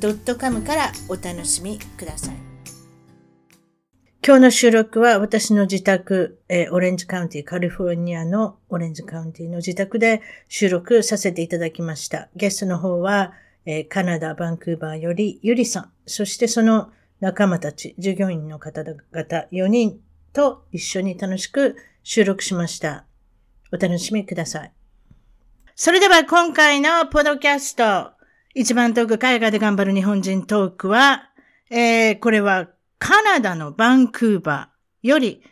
.com からお楽しみください今日の収録は私の自宅、えー、オレンジカウンティ、カリフォルニアのオレンジカウンティの自宅で収録させていただきました。ゲストの方は、えー、カナダ、バンクーバーよりゆりさん、そしてその仲間たち、従業員の方々4人と一緒に楽しく収録しました。お楽しみください。それでは今回のポドキャスト、一番遠く海外で頑張る日本人トークは、えー、これはカナダのバンクーバーより、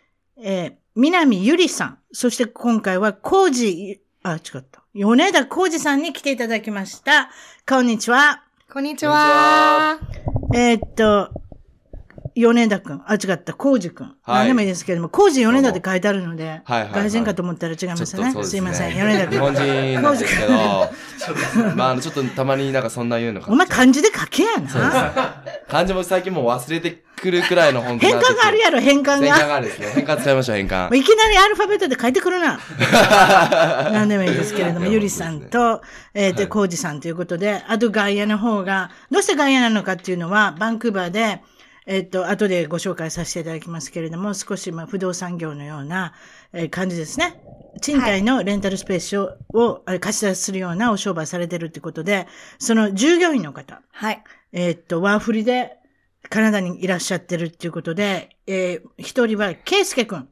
えー、南ゆりさん、そして今回はコージ、あ、違った。米田コージさんに来ていただきました。こんにちは。こんにちは。えー、っと、米田くん。あ、違った。浩二くん。はい、何でもいいですけれども、浩二米田って書いてあるので、はいはいはい、外人かと思ったら違いましたね。すねすいません。米田くん。日本人なんですけど、まあ、ちょっとたまになんかそんな言うのかお前漢字で書けやな。漢字も最近もう忘れてくるくらいの本変換があるやろ、変換が。変換があるですね。変換使いましょう、変換。いきなりアルファベットで書いてくるな。何でもいいですけれども、ゆりさんと、えっ、ー、と、浩二さんということで、あと外野の方が、どうして外野なのかっていうのは、バンクーバーで、えっと、後でご紹介させていただきますけれども、少しまあ不動産業のような、え感じですね。賃貸のレンタルスペースを、を貸し出しするようなお商売されてるってことで、その従業員の方。はい。えっと、ワーフリでカナダにいらっしゃってるっていうことで、えー、一人は、ケイスケくん。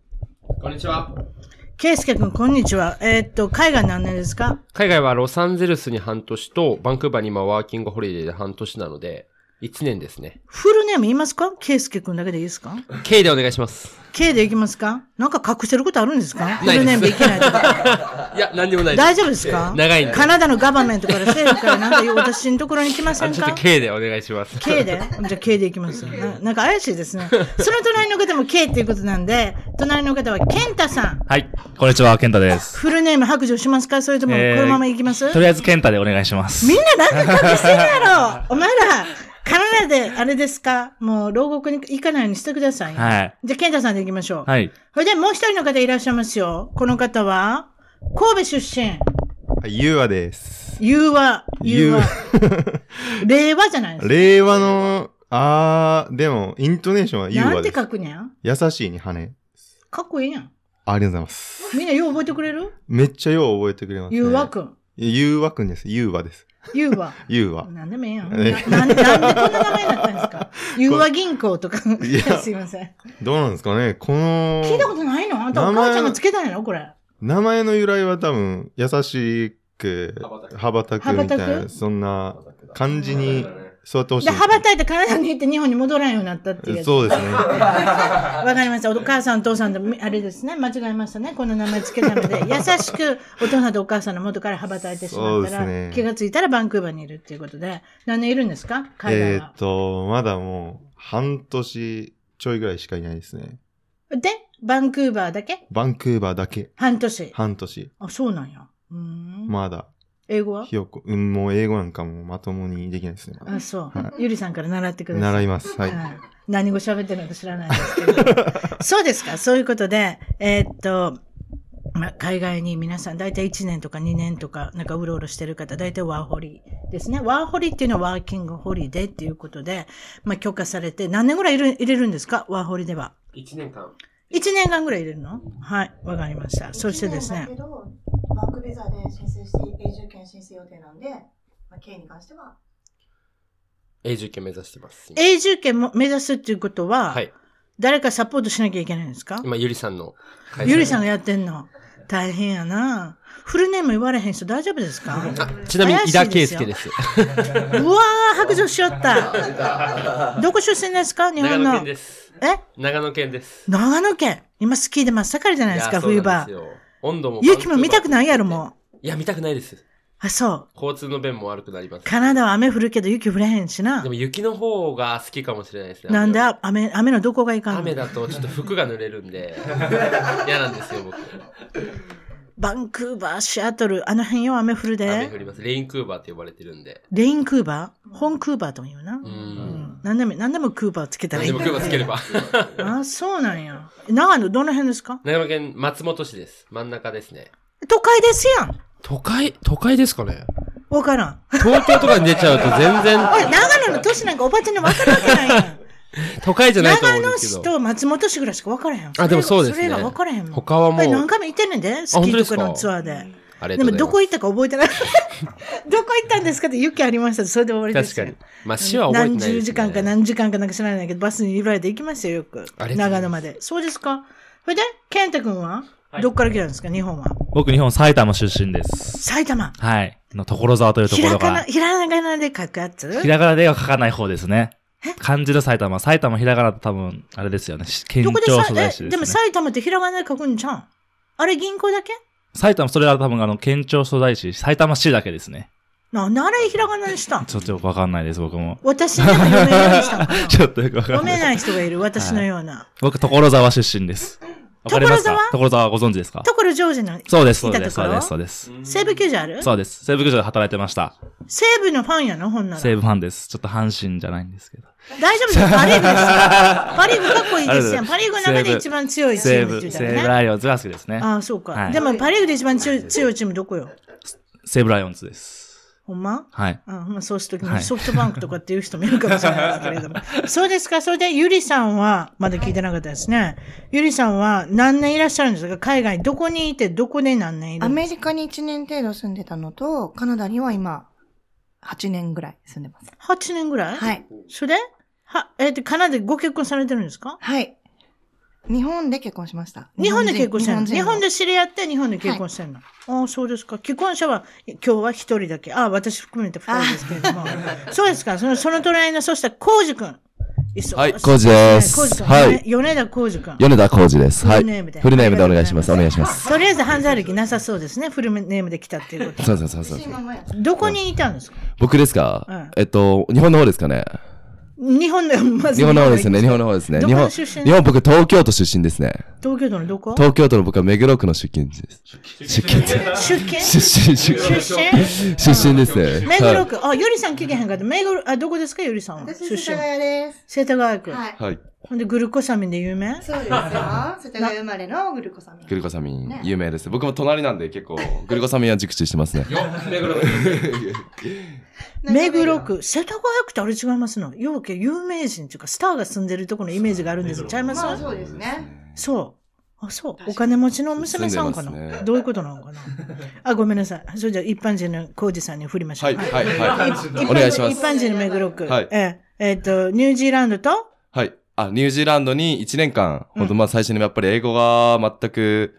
こんにちは。ケイスケくん、こんにちは。えー、っと、海外何年ですか？海外はロサンゼルスに半年と、バンクーバーに今ワーキングホリデーで半年なので、1年ですね。フルネーム言いますか？ケイスケ君だけでいいですか ?K でお願いします。K でいきますか？なんか隠してることあるんですか？フルネームでいけないとか。いや、何でもない大丈夫ですか？長いんで。カナダのガバメントから政府からなんか私のところに来ませんか？ちょっと K でお願いします。K で？じゃあ K でいきます な。なんか怪しいですね。その隣の方も K っていうことなんで、隣の方はケンタさん。はい。こんにちは、ケンタです。フルネーム白状しますか？それともこのままいきます、えー、とりあえずケンタでお願いします。みんななんか隠してるやろお前らカナダで、あれですか？もう、牢獄に行かないようにしてください。はい。じゃあ、ケンタさんで行きましょう。はい。それで、もう一人の方いらっしゃいますよ。この方は、神戸出身。ゆうわです。ゆうわ。ゆうわ。令和じゃないですか。令和の、あー、でも、イントネーションはゆうわです。なんて書くにゃん？優しいに羽。かっこいいやん。ありがとうございます。みんなよう覚えてくれる？めっちゃよう覚えてくれます、ね。ゆうわくん。ゆうわくんです。ゆうわです。ゆうわ。ゆうわ。なんでもええやん。ななんでこんな名前になったんですか？ゆうわ銀行とか。いや、すいません。どうなんですかね？この。聞いたことないの？あんたお母ちゃんがつけたんやろ？これ。名前の由来は多分、優しく、羽ばたくみたいな、そんな感じに座ってほしい。で、羽ばたいて体に行って日本に戻らんようになったっていう。そうですね。わかりました。お母さん、お父さんで、あれですね。間違えましたね。この名前つけたので、優しくお父さんとお母さんの元から羽ばたいてしまったら、ね、気がついたらバンクーバーにいるっていうことで、何年いるんですか？海外は。えっと、まだもう、半年ちょいぐらいしかいないですね。で、バンクーバーだけ？バンクーバーだけ。半年。半年。あ、そうなんや。うんまだ。英語は？ひよこ、うん、もう英語なんかもまともにできないですね。あ、そう。はい、ゆりさんから習ってください。習います。はい。何語喋ってるのか知らないですけど。そうですか。そういうことで、えー、っと、まあ、海外に皆さん、だいたい1年とか2年とか、なんかうろうろしてる方、だいたいワーホリですね。ワーホリっていうのはワーキングホリデーっていうことで、まあ、許可されて、何年ぐらい入れ入れるんですか？ワーホリでは。1年間。1年間ぐらい入れるの？はい、わかりました。そしてですね。バークビザで申請して永住権申請予定なんで、まあ、K に関しては。永住権目指してます。永住権も目指すっていうことは、はい。誰かサポートしなきゃいけないんですか？今、ゆりさんのゆりさんがやってんの？大変やな。フルネーム言われへん人大丈夫ですか？ちなみに、井田圭介です。うわー、白状しよった。どこ出身ですか？日本の。長野県です。え？長野県です。長野県今スキーで真っ盛りじゃないですか、冬場。温度も。雪も見たくないやろ、もう。いや、見たくないです。あ、そう。交通の便も悪くなります。カナダは雨降るけど雪降れへんしなで。も雪の方が好きかもしれないですね。なんで雨、雨のどこがいかんの？雨だとちょっと服が濡れるんで、嫌なんですよ、僕。バンクーバー、シアトル、あの辺よ雨降るで。雨降ります。レインクーバーって呼ばれてるんで。レインクーバー？本クーバーとも言うな。う。うんん。なんでも、なんでもクーバーつけたらいいでも。クーバーつければ。あ、そうなんや。長野、どの辺ですか？長野県松本市です。真ん中ですね。都会ですやん。都会、都会ですかね？わからん。東京とかに出ちゃうと全然 おい、長野の都市なんかおばちゃんにわかるわけないやん。都会じゃないと思長野うんですけど。市と松本市ぐらいしか分からへん。あでもそうですねそれが分からへんもん。他はもう何回も行ってんねんで、スキーとかのツアーで。あれでもどこ行ったか覚えてない。どこ行ったんですかって雪ありましたそれで終わりですよ確かに。まあ市は覚えてない何です、ね。十時間か何時間かなんか知らないけど、バスに揺られて行きましたよ、よく。長野まで。そうですか？それで、健太君は、どっから来たんですか？日本は。僕、日本埼玉出身です。埼玉？はい。の所沢というとひころからがな、ひらがなで書くやつ？ひらがなでは書かない方ですね。漢字の埼玉。埼玉ひらがなと多分、あれですよね。県どこでさ庁所在地え、でですもね。埼玉ってひらがなで書くんじゃん。あれ銀行だけ？埼玉、それは多分あの、県庁所在地、埼玉市だけですね。なんであれひらがなにしたん？ちょっとよくわかんないです、僕も。私でも読めるようにしたのかな ちょっとよくわかんない。読めない人がいる、私のような。僕、所沢出身です。わかりますか？所沢所沢ご存知ですか？所ジョージのそうです、そいうたです、そうです、そうです。西部球場ある？そうです。西武球場で働いてました。西部のファンやの？ほんなら。西武ファンです。ちょっと阪神じゃないんですけど。大丈夫です。パリーグですよ。パリーグかっこいいですよ。パリーグの中で一番強いチ西ームって言ったらね。ライオンズが好きですね。ああ、そうか。はいでもパリーグで一番強い強いチームどこよ？西武ライオンズです。ほんま？はい。あまそうするときにはいソフトバンクとかっていう人もいるかもしれないですけれども。そうですか。それで、ゆりさんは、まだ聞いてなかったですね。ゆりさんは何年いらっしゃるんですか？海外、どこにいて、どこで何年いるアんですメリカに1年程度住んでたのと、カナダには今、8年ぐらい住んでます。か ?8 年ぐらい？はい。それ？では、えっ、と、カナダでご結婚されてるんですか？はい。日本で結婚しました。日本で結婚してるの？日人本で知り合って日本で結婚してるの、ああ、そうですか。既婚者は今日は一人だけ。ああ、私含めて二人ですけれども。そうですか。その、その隣の、そしたら、コウジ君。はい浩二ですコウジ君。はい米田コウジ君。米田浩二です。はい。フルネームでフルネームでお願いします。お願いします。とりあえず犯罪歴なさそうですね。フルネームで来たっていうこと。そうそうそうそう。どこにいたんですか？僕ですか、うんえっと、日本の方ですかね日本の、まず日本の方ですね。日本の方ですね。ど日本、日本僕東京都出身ですね。東京都のどこ？東京都の僕は目黒区の出勤地です。出勤地。出勤？出身、出身。出身出身ですね。はい。目黒区。あ、ゆりさん聞けへんかった。目黒、あ、どこですかゆりさんは？私、出身世田。谷です。世田谷区。はい。はい。ほんで、グルコサミンで有名？そうですよ。世田谷生まれのグルコサミン。グルコサミン、有名です。僕も隣なんで結構、グルコサミンは熟知してますね。目黒区、世田谷区ってあれ違いますの？ようけ有名人っていうか、スターが住んでるところのイメージがあるんですよ。ちゃいます？まあそうですね。そう。あ、そう。お金持ちの娘さんかな、ねどういうことなのかな？あ、ごめんなさい。それじゃあ一般人のコージさんに振りましょ。はいうはいはい一般人お願いします一般人の目黒区。はいえええっと、ニュージーランドと、はい。あ、ニュージーランドに1年間、本当まあ最初にやっぱり英語が全く、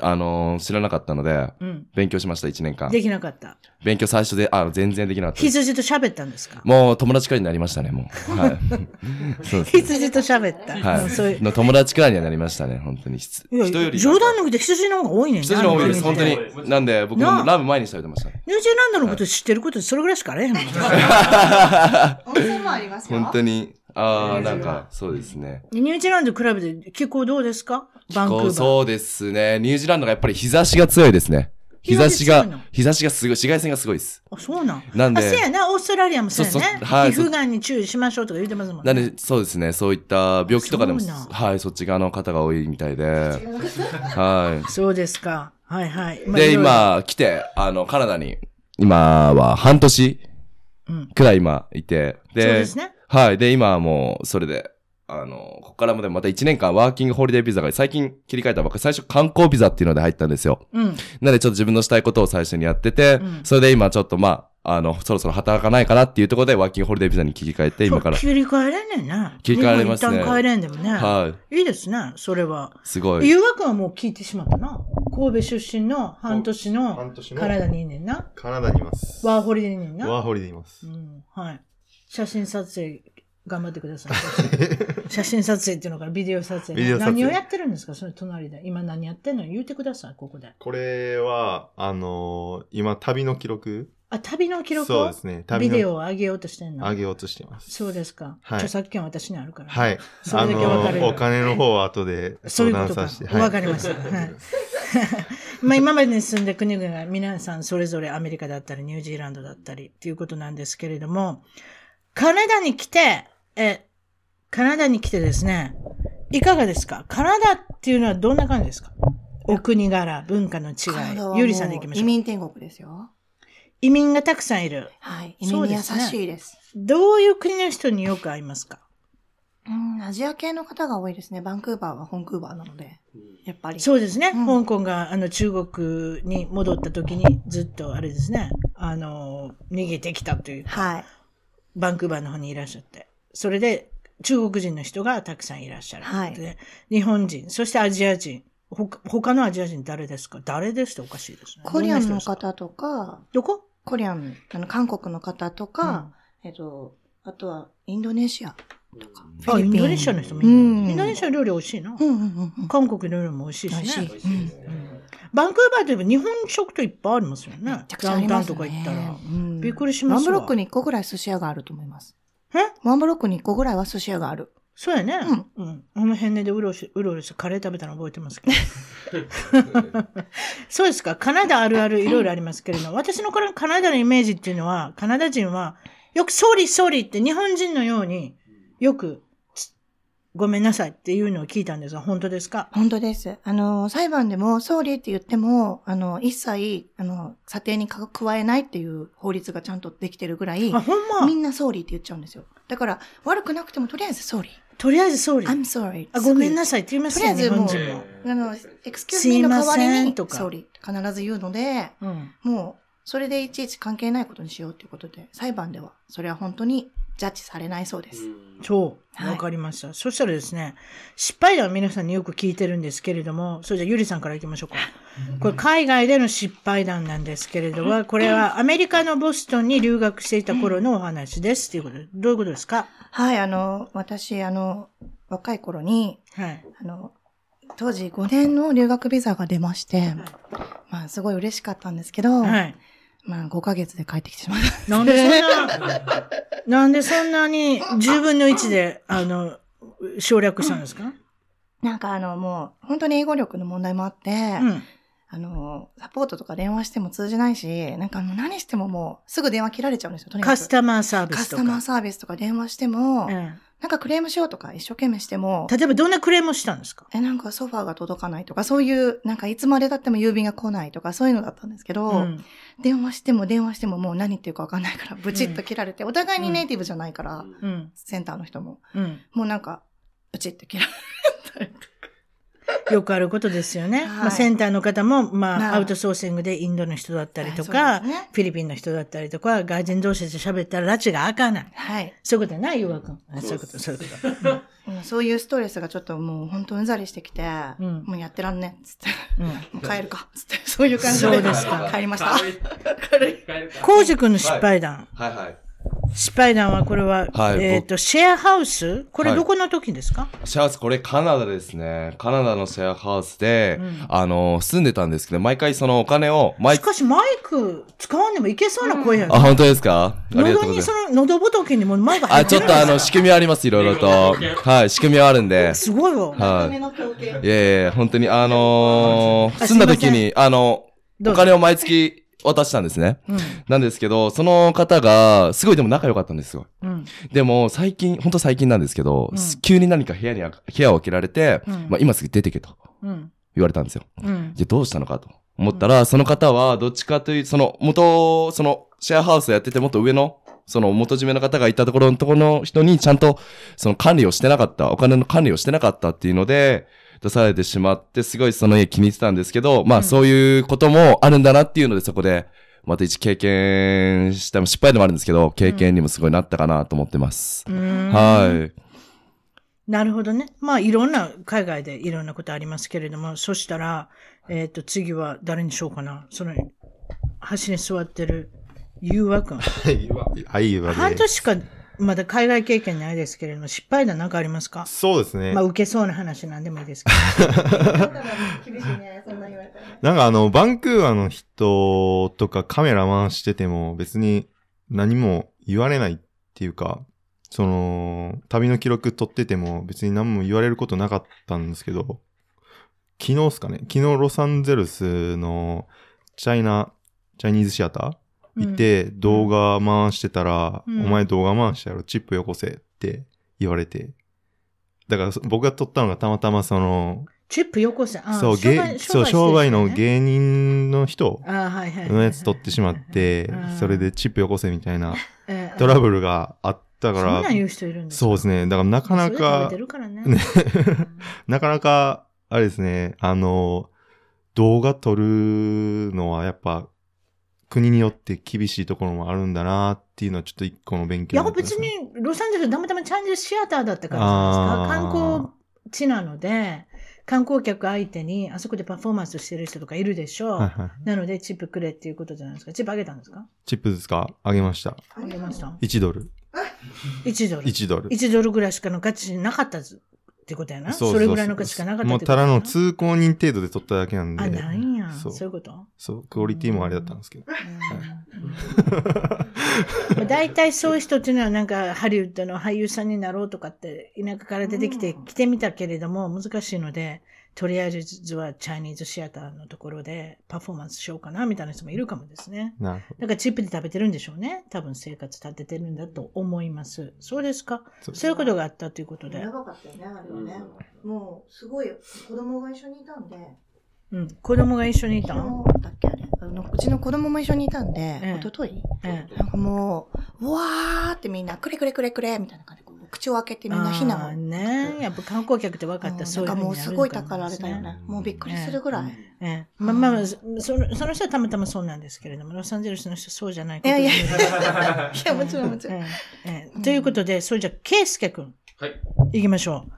あのー知らなかったので、うん。勉強しました、1年間。できなかった。勉強最初で、あ、全然できなかった。羊と喋ったんですか？もう友達くらいになりましたね、もう。はい。そうです。羊と喋った。はい。そういう。の友達くらいにはなりましたね、本当に。人より。冗談抜きで羊の方が多いねん羊の方が多いです、本当に。なんで、僕もラブ前にしておいてましたね。ニュージーランドのこと知ってることそれぐらいしかあれへんもん。温泉もありますよ。本当に。ああ、なんか、そうですね。ニュージーランドと比べて気候どうですか？バンクーバー。そうですね。ニュージーランドがやっぱり日差しが強いですね。日差しが、日差しがすごい、紫外線がすごいです。あ、そうなん？なんであ、そうやな。オーストラリアもそうやね。そうそうはい皮膚がんに注意しましょうとか言ってますもんね。なんで、そうですね。そういった病気とかでもはい、そっち側の方が多いみたいで。はそうですか。はいはい。い。で、今、来て、あの、カナダに、今は半年うんくらい今いて、そうですね。はい。で、今はもう、それで、あの、ここからもでもまた1年間ワーキングホリデービザが最近切り替えたばっかり、最初観光ビザっていうので入ったんですよ。うん。なのでちょっと自分のしたいことを最初にやってて、うんそれで今ちょっとまあ、あの、そろそろ働かないかなっていうところでワーキングホリデービザに切り替えて、今から。切り替えれんねんな。切り替えられますね一旦帰れんでもね。はい。いいですね。それは。すごい。誘惑はもう聞いてしまったな。神戸出身の半年の半年のカナダにいんねんな。カナダにいます。ワーホリでいんねんな。ワーホリでいますう。ん。はい。写真撮影頑張ってください。写真撮影っていうのからビデオ撮影。ビデオ撮影何をやってるんですか？その隣で。今何やってんの？言ってください、ここで。これは、あのー今、旅の記録？あ、旅の記録？をそうですね。旅のビデオを上げようとしてんの？上げようとしてます。そうですか。はい著作権は私にあるから。はい。それだけわかるあのーお金の方は後でそう相いうことか談させて。。わかりました。はい。まあ今までに住んで国々が皆さんそれぞれアメリカだったりニュージーランドだったりっていうことなんですけれども、カナダに来て、え、カナダに来てですね、いかがですか？カナダっていうのはどんな感じですか？お国柄、文化の違。いゆりさんで行きましょう。移民天国ですよ。移民がたくさんいる。はい。移民に優しいです。どういう国の人によく会いますか？うん、アジア系の方が多いですね。バンクーバーはホンクーバーなので。やっぱり。そうですね。うん香港があの中国に戻った時にずっとあれですね、あの、逃げてきたというか、はい。バンクーバーの方にいらっしゃって。それで中国人の人がたくさんいらっしゃる。はいで日本人、そしてアジア人。ほか他のアジア人誰ですか？誰ですっておかしいですね。コリアンの方とか、どこ？コリアン、あの、韓国の方とか、えっと、あとはインドネシアとか。あ、インンドネシアの人もいるうんインドネシア料理美味しいな。うんうんうんうん。韓国料理も美味しいしね。美味しい。うんバンクーバーといえば日本食といっぱいありますよね。めちゃくちゃダウンタウンとか行ったら。うんびっくりしますわワンブロックに1個ぐらい寿司屋があると思います。え？ワンブロックに1個ぐらいは寿司屋がある。そうやね。うん。あの辺でうろしうろうろしてカレー食べたの覚えてますけど。そうですか。カナダあるあるいろいろありますけれども、私のこのカナダのイメージっていうのは、カナダ人は、よくソーリーソーリーって日本人のようによくつごめんなさいっていうのを聞いたんですが、本当ですか？本当です。あの、裁判でも、総理って言っても、あの、一切、あの、査定にか加えないっていう法律がちゃんとできてるぐらい、あ、ほんま？みんな総理って言っちゃうんですよ。だから、悪くなくても、とりあえず総理。とりあえずソーリ I'm ー。sorry. あ、ごめんなささいって言いますよ、とりあえずもう日本人も。、あの、エクスキューズミーの代わすいませりにんと、か総理。必ず言うので、うん。もう、それでいちいち関係ないことにしようということで、裁判では、それは本当にジャッジされないそうです。そう。はいわかりました。そしたらですね、失敗談は皆さんによく聞いてるんですけれども、それじゃあゆりさんから行きましょうか。これ海外での失敗談なんですけれども、これはアメリカのボストンに留学していた頃のお話です。ということで、どういうことですか？はい、あの、私、あの、若い頃に、はい。あの、当時5年の留学ビザが出まして、まあ、すごい嬉しかったんですけど、はい。まあ、5ヶ月で帰ってきてしまった。なんでそんな、なんでそんなに10分の1で、あの、省略したんですか？なんかあの、もう、本当に英語力の問題もあって、うん。あの、サポートとか電話しても通じないし、なんかもう何してももう、すぐ電話切られちゃうんですよ、とにかく。カスタマーサービスとか。カスタマーサービスとか電話しても、うんなんかクレームしようとか一生懸命しても、例えばどんなクレームをしたんですか？え、なんかソファーが届かないとか、そういう、なんかいつまで経っても郵便が来ないとか、そういうのだったんですけど、うん。電話しても電話してももう何言ってるかわかんないから、ブチッと切られて、お互いにネイティブじゃないから、うん。センターの人も、うん。もうなんか、ブチッと切られて。よくあることですよね。はいまあ、センターの方も、まあ、はいアウトソーシングでインドの人だったりとはか、ねフィリピンの人だったりとか、外人同士で喋ったら拉致が開かない。はい。そういうことない？ゆうわくん。あそういうこと、そういうこと。うんそういうストレスがちょっともう本当うんざりしてきて、んもうやってらんねっつって、うん。もう帰るか、つって、そういう感じで。そうですか帰りました。コウジ君の失敗談。はいはい。失敗談はこれは、はいえっ、と、シェアハウス？これはいどこの時ですか、シェアハウス、これカナダですね。カナダのシェアハウスで、うんあの、住んでたんですけど、毎回そのお金を、毎しかしマイク使わんでもいけそうな声やねあ、本当ですか？ありがとう喉にそございます。の、喉仏にもマイク入あ、ってるちょっとあの、仕組みあります、いろいろと。はい、仕組みはあるんで。すごいわ。はい。いやいや、本当に、あのーあ住んだ時に、あの、お金を毎月渡したんですね。うん。なんですけど、その方が、すごいでも仲良かったんですよ。うん。でも、最近、本当最近なんですけど、うん急に何か部屋に、部屋を開けられて、うんまあ今すぐ出てけとうん。言われたんですよ。うん。じゃあどうしたのかと思ったら、その方は、どっちかという、その、元、その、シェアハウスやってて、もっと上の、その元締めの方がいたところのところの人にちゃんと、その管理をしてなかった、お金の管理をしてなかったっていうので、出されてしまって、すごいその家気に入ってたんですけど、まあそういうこともあるんだなっていうので、そこで、また一経験した、失敗でもあるんですけど、経験にもすごいなったかなと思ってます。うんはい。なるほどね。まあ、いろんな、海外でいろんなことありますけれども、そしたら、えっ、と、次は誰にしようかな。その、端に座ってる、ゆうわくん。はい。はい、言われ半年かまだ海外経験ないですけれども、失敗談なんかありますか？そうですね。まあ、受けそうな話なんでもいいですけど。だから厳しいね、そんな言われたらね。なんかあの、バンクーバーの人とかカメラ回してても別に何も言われないっていうか、その、旅の記録撮ってても別に何も言われることなかったんですけど、昨日っすかね？昨日ロサンゼルスのチャイナ、チャイニーズシアター行って動画回してたら、うんお前動画回したやろ、チップよこせって言われて。だからそ僕が撮ったのがたまたまその、チップよこせ。あそう、商売芸そう、商売の芸人の人あはいはいはい。のやつ取ってしまってうん、それでチップよこせみたいな ええトラブルがあったからそうですね。だからなかなか なかなか、あれですね、あの、動画撮るのはやっぱ、国によって厳しいところもあるんだなっていうのはちょっと一個の勉いや、強になったんです別ねに、ロサンゼルスたまたまチャンネルシアターだったからじゃないですか。観光地なので、観光客相手に、あそこでパフォーマンスしてる人とかいるでしょう。はいはい。なので、チップくれっていうことじゃないですか。チップあげたんですか？チップですか？あげました。あげました。1ドル。1ドル。1ドル。1ドルぐらいしかの価値なかったずってことやな。それぐらいの価値しかなかったもうただの通行人程度で撮っただけなんで。あ、なんや。そそうういうこと？そう、クオリティもあれだったんですけど。うん大体そういう人っていうのはなんかハリウッドの俳優さんになろうとかって田舎から出てきて来てみたけれども難しいのでとりあえずはチャイニーズシアターのところでパフォーマンスしようかなみたいな人もいるかもですね。なるほど。だからチップで食べてるんでしょうね。多分生活立ててるんだと思います。そうですか？そうそういうことがあったということでや。ばかったよね、あれはね。もう、すごい、子供が一緒にいたんで、うん。子供が一緒にいた昨の日だっけあれ？あのうちの子供も一緒にいたんで、ええ一昨日？ええなんかもう、うわーってみんな、くれくれくれくれみたいな感じ口を開けてみんな避難を。ねやっぱ観光客って分かった。らそうかもうふうになるすごい宝あれだよね。もうびっくりするぐらい。ええ、まあまあ、そそのその人はたまたまそうなんですけれども、ロサンゼルスの人はそうじゃないこといやいや。いや、もちろんもちろん。ええええということで、それじゃあ、ケイスケ君、はい。行きましょう。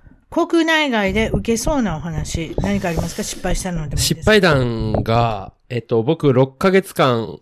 国内外で受けそうなお話、何かありますか？失敗したので失敗談が、えっと、僕6ヶ月間、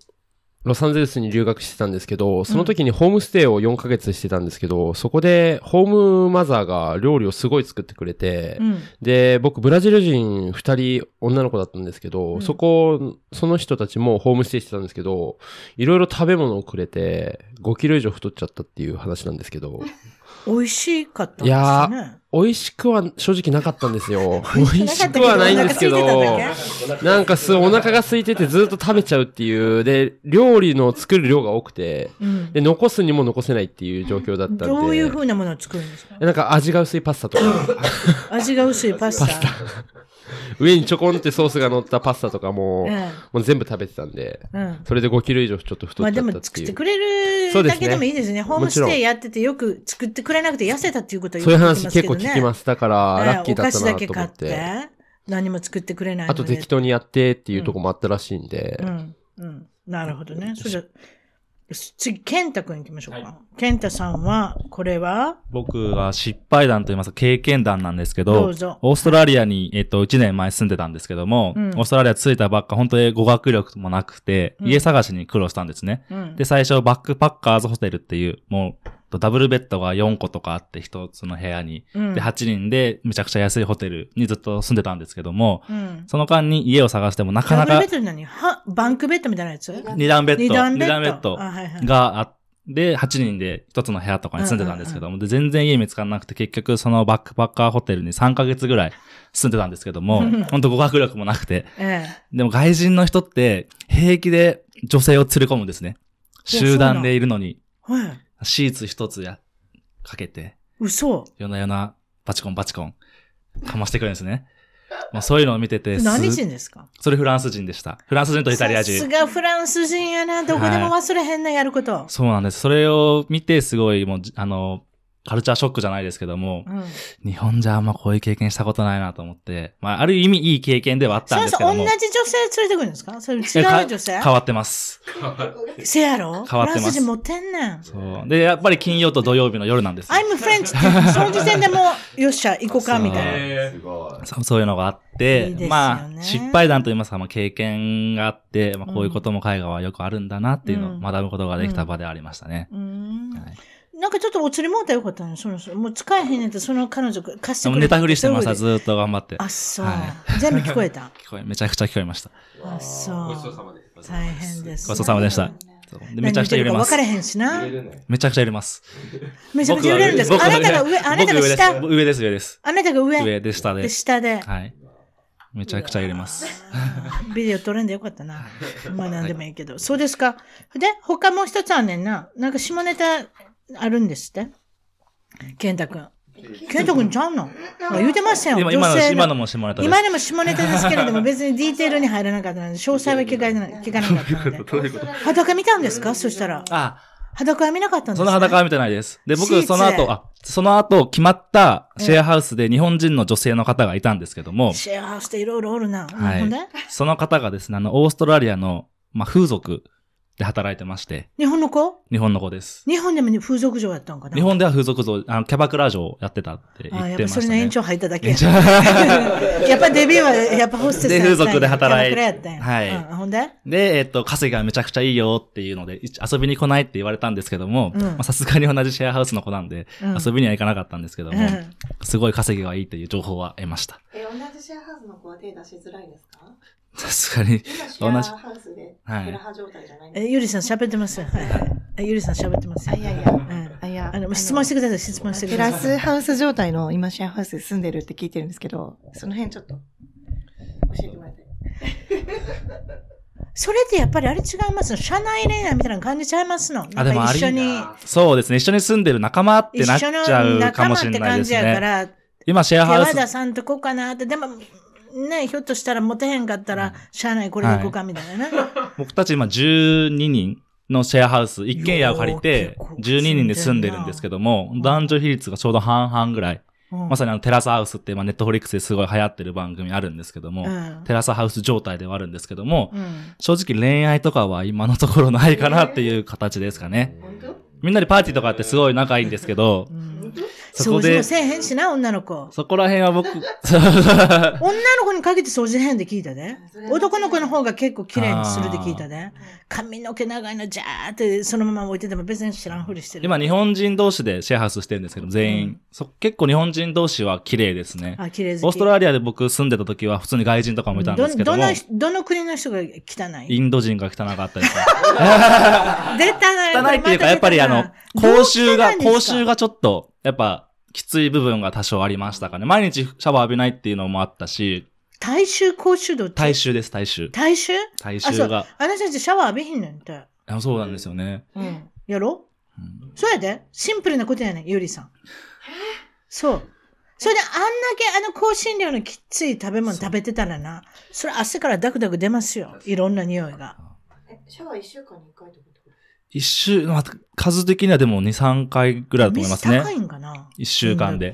ロサンゼルスに留学してたんですけど、その時にホームステイを4ヶ月してたんですけど、そこでホームマザーが料理をすごい作ってくれて、うん。で、僕、ブラジル人2人女の子だったんですけど、うんそこ、その人たちもホームステイしてたんですけど、いろいろ食べ物をくれて、5キロ以上太っちゃったっていう話なんですけど、美味しかったんですいや。美味しくは正直なかったんですよ。美 美味しくはないんですけど、なんかすごいお腹が空いててずっと食べちゃうっていう、で、料理の作る量が多くて、うんで、残すにも残せないっていう状況だったんで。どういう風なものを作るんですか？なんか味が薄いパスタとか、味が薄いパスタ。上にちょこんってソースが乗ったパスタとかも、えもう全部食べてたんで、えうん。それで5キロ以上ちょっと太まあっちゃったっていう。でも作ってくれるだけでもいいですね。ホームステイやっててよく作ってくれなくて痩せたっていうことはよそういう話結構。聞きます。だから、ええラッキーだったお菓子だけ買っなと思って。て、何も作ってくれないのあで。と適当にやってっていうとこもあったらしいんで、うん。うん。なるほどね。それじゃ、次、ケンタ君行きましょうか。ケンタさんは、これは、僕は失敗談といいますか経験談なんですけど、どうぞオーストラリアに、えっと、1年前住んでたんですけども、うんオーストラリア着いたばっか、本当に語学力もなくて、うん家探しに苦労したんですね。うん。で、最初、バックパッカーズホテルっていう、もう、ダブルベッドが4個とかあって、一つの部屋に。うん。で、8人で、めちゃくちゃ安いホテルにずっと住んでたんですけども、うん。その間に家を探してもなかなかダブルベッ、ドって何？はバンクベッドみたいなやつ？二段ベッド、二段ベッド？があって、8人で一つの部屋とかに住んでたんですけども、で、全然家見つからなくて、結局そのバックパッカーホテルに3ヶ月ぐらい住んでたんですけども、本当語学力もなくて、えでも外人の人って平気で女性を連れ込むんですね。集団でいるのに、え。はい。シーツ一つや、かけて、嘘。夜な夜な、バチコンバチコン、かましてくるんですね。もうそういうのを見てて、す何人ですか？それフランス人でした。フランス人とイタリア人さす。がフランス人やな。どこでも忘れへんな、やること。そうなんです。それを見て、すごい、もう、じあの、カルチャーショックじゃないですけども、うん。日本じゃあんまこういう経験したことないなと思って、まあ、ある意味いい経験ではあったんですけども。同じ女性連れてくるんですか？それ違う女性？変わってます。せやろ？変わってますフランス人持ってんねん。そう。で、やっぱり金曜と土曜日の夜なんですよ。I'm French って、その時点でもう、よっしゃ、行こうか、みたいな。すごい。そうそういうのがあって、いいねまあ、失敗談といいますか、まあ、経験があって、まあ、こういうことも海外はよくあるんだなっていうのをうん学ぶことができた場でありましたね。うーんはいなんかちょっとお釣りもうたらよかったのその、もう使えへんねんって、その彼女貸してくれネタ振りしてました、ずーっと頑張って。あ、そう、は全部聞こえた？聞こえ、めちゃくちゃ聞こえました。あ、そう。ごちそうさまです。大変です。ごちそうさまでした。そうでめちゃくちゃ揺れます分か。れへんしな。めちゃくちゃ揺れます。めちゃくちゃ揺れるんです。あなたが上、あなたが下。僕上です、上です。あなたが上。上で、下でで、。下で。はい。めちゃくちゃ揺れます。ビデオ撮れんでよかったな。まあ何でもいいけど。そうですか。で、他もう一つあんねんな。なんか下ネタあるんですって？健太くん。健太くんちゃうの？言うてましたよ。今、今の、今のも下ネタです。今でも下ネタですけれども、別に ディーテールに入らなかったので、詳細は聞かな聞かなかったので。裸見たんですか？そしたら。あ、裸は見なかったんですか？その裸は見てないです。で、僕、その後、あ、その後、決まったシェアハウスで日本人の女性の方がいたんですけども、シェアハウスっていろいろおるな。はいその方がですね、あの、オーストラリアの、まあ、風俗で働いてまして、日本の子？日本の子です。日本でも風俗嬢やったんかな？日本では風俗像、あの、キャバクラ嬢をやってたって言あやっぱってましたね。それの延長入っただけや。延長。やっぱデビューは、やっぱホステスで風俗で働いキャバクラやったんや。はい。うんほんで？で、えっと、稼ぎがめちゃくちゃいいよっていうので、い遊びに来ないって言われたんですけども、さすがに同じシェアハウスの子なんで、うん。遊びには行かなかったんですけども、うん。すごい稼ぎがいいっていう情報は得ました。え、同じシェアハウスの子は手出しづらいですか？さすがに、同じハウスで、はい。え、ゆりさん喋ってます？よ。はい。はゆりさん喋ってますいやいや。うんあ、いや。あの、質問してください、質問してくテださい。ラスハウス状態の今シェアハウスで住んでるって聞いてるんですけど、その辺ちょっと教えてもらって。それってやっぱりあれ違います？の社内恋愛みたいな感じちゃいますの？あでも一緒に、そうですね、一緒に住んでる仲間って一なっち緒のゃうか仲間っもしれないですて感じやかね。ら、今、シェアハウス、手和田さんとこうかなって、でも、ね、ひょっとしたらモテへんかったら、社内これでいこうかみたいなね。僕たち今12人のシェアハウス、一軒家を借りてよー、12人で住んでるんですけども、男女比率がちょうど半々ぐらい。うん。まさにあのテラスハウスって、まあ、ネットフリックスですごい流行ってる番組あるんですけども、うん。テラスハウス状態ではあるんですけども、うん。正直恋愛とかは今のところないかなっていう形ですかね。本当？みんなでパーティーとかってすごい仲いいんですけど、そこで掃除も、せえへんしな、女の子。そこら辺は僕、女の子にかけて掃除変で聞いたで。男の子の方が結構綺麗にするって聞いたで。髪の毛長いのジャーってそのまま置いてても別に知らんふりしてる。今日本人同士でシェアハウスしてるんですけど、全員。そ結構日本人同士は綺麗ですね。あ、綺麗。オーストラリアで僕住んでた時は普通に外人とかもいたんですけども、どどのどの国の人が汚い？インド人が汚かったですね。出たな汚いっていうか、やっぱりあの、口臭が、口臭がちょっと、やっぱ、きつい部分が多少ありましたかね。毎日シャワー浴びないっていうのもあったし、大衆口臭度って？体臭です。大衆体あ、そう。臭が。あの人たちシャワー浴びひんねんて。あそうなんですよね。うん。やろ？うんそうやで。シンプルなことやねん、ゆりさん。そう。それであんだけあの香辛料のきっつい食べ物食べてたらな、それ汗からダクダク出ますよ。いろんな匂いが。え、シャワー1週間に1回ってこと一週、まあ、数的にはでも2、3回ぐらいだと思いますね水。高いんかな一週間で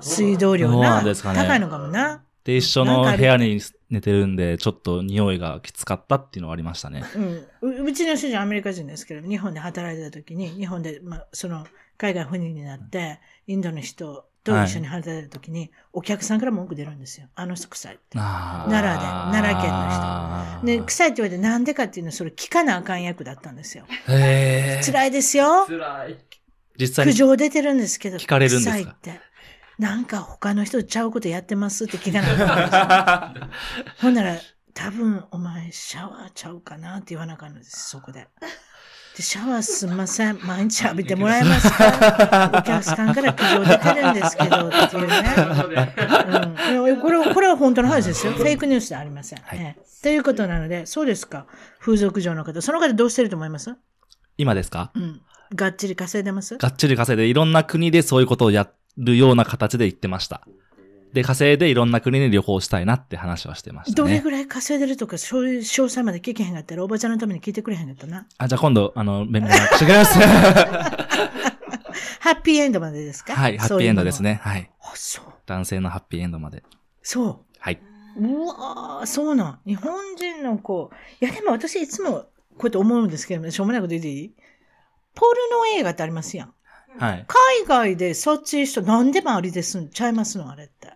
水道量そうな。なんですかね高いのかもな。で、一緒の部屋に寝てるんで、ちょっと匂いがきつかったっていうのはありましたね。うん、ううちの主人アメリカ人ですけど、日本で働いてた時に、日本で、まあ、その、海外赴任になって、インドの人と一緒に働いてた時に、お客さんから文句出るんですよ。あの人臭いって。奈良で奈良県の人で、臭いって言われてなんでかっていうのは、それ聞かなあかん役だったんですよ。へー辛いですよ。辛い。実際に苦情出てるんですけど、聞かれるんですか？臭いって。なんか他の人ちゃうことやってますって聞かなあかんんですよ。ほんなら、多分お前シャワーちゃうかなって言わなあかんのです、そこで。で、シャワーすんません。毎日浴びてもらえますか？お客さんから苦情出てるんですけど、っていうね。うんこれは、これは本当の話ですよ。フェイクニュースではありません。はいええということなので、そうですか。風俗嬢の方。その方どうしてると思います？今ですか？うん。がっちり稼いでます？がっちり稼いでいろんな国でそういうことをやるような形で言ってました。で、稼いでいろんな国に旅行したいなって話はしてましたね。どれぐらい稼いでるとか、そういう詳細まで聞けへんかったら、おばちゃんのために聞いてくれへんかったな。あ、じゃあ今度、あの、連絡してくれます。ハッピーエンドまでですか？はい、ハッピーエンドです。ね。はい。あ、そう。男性のハッピーエンドまで。そはい。う。うわーそうなん。日本人の子。いや、でも私いつもこうやって思うんですけど、しょうもないこと言っていい？ポルノ映画ってありますやん。はい。海外でそっち人何でもありですんちゃいますのあれって。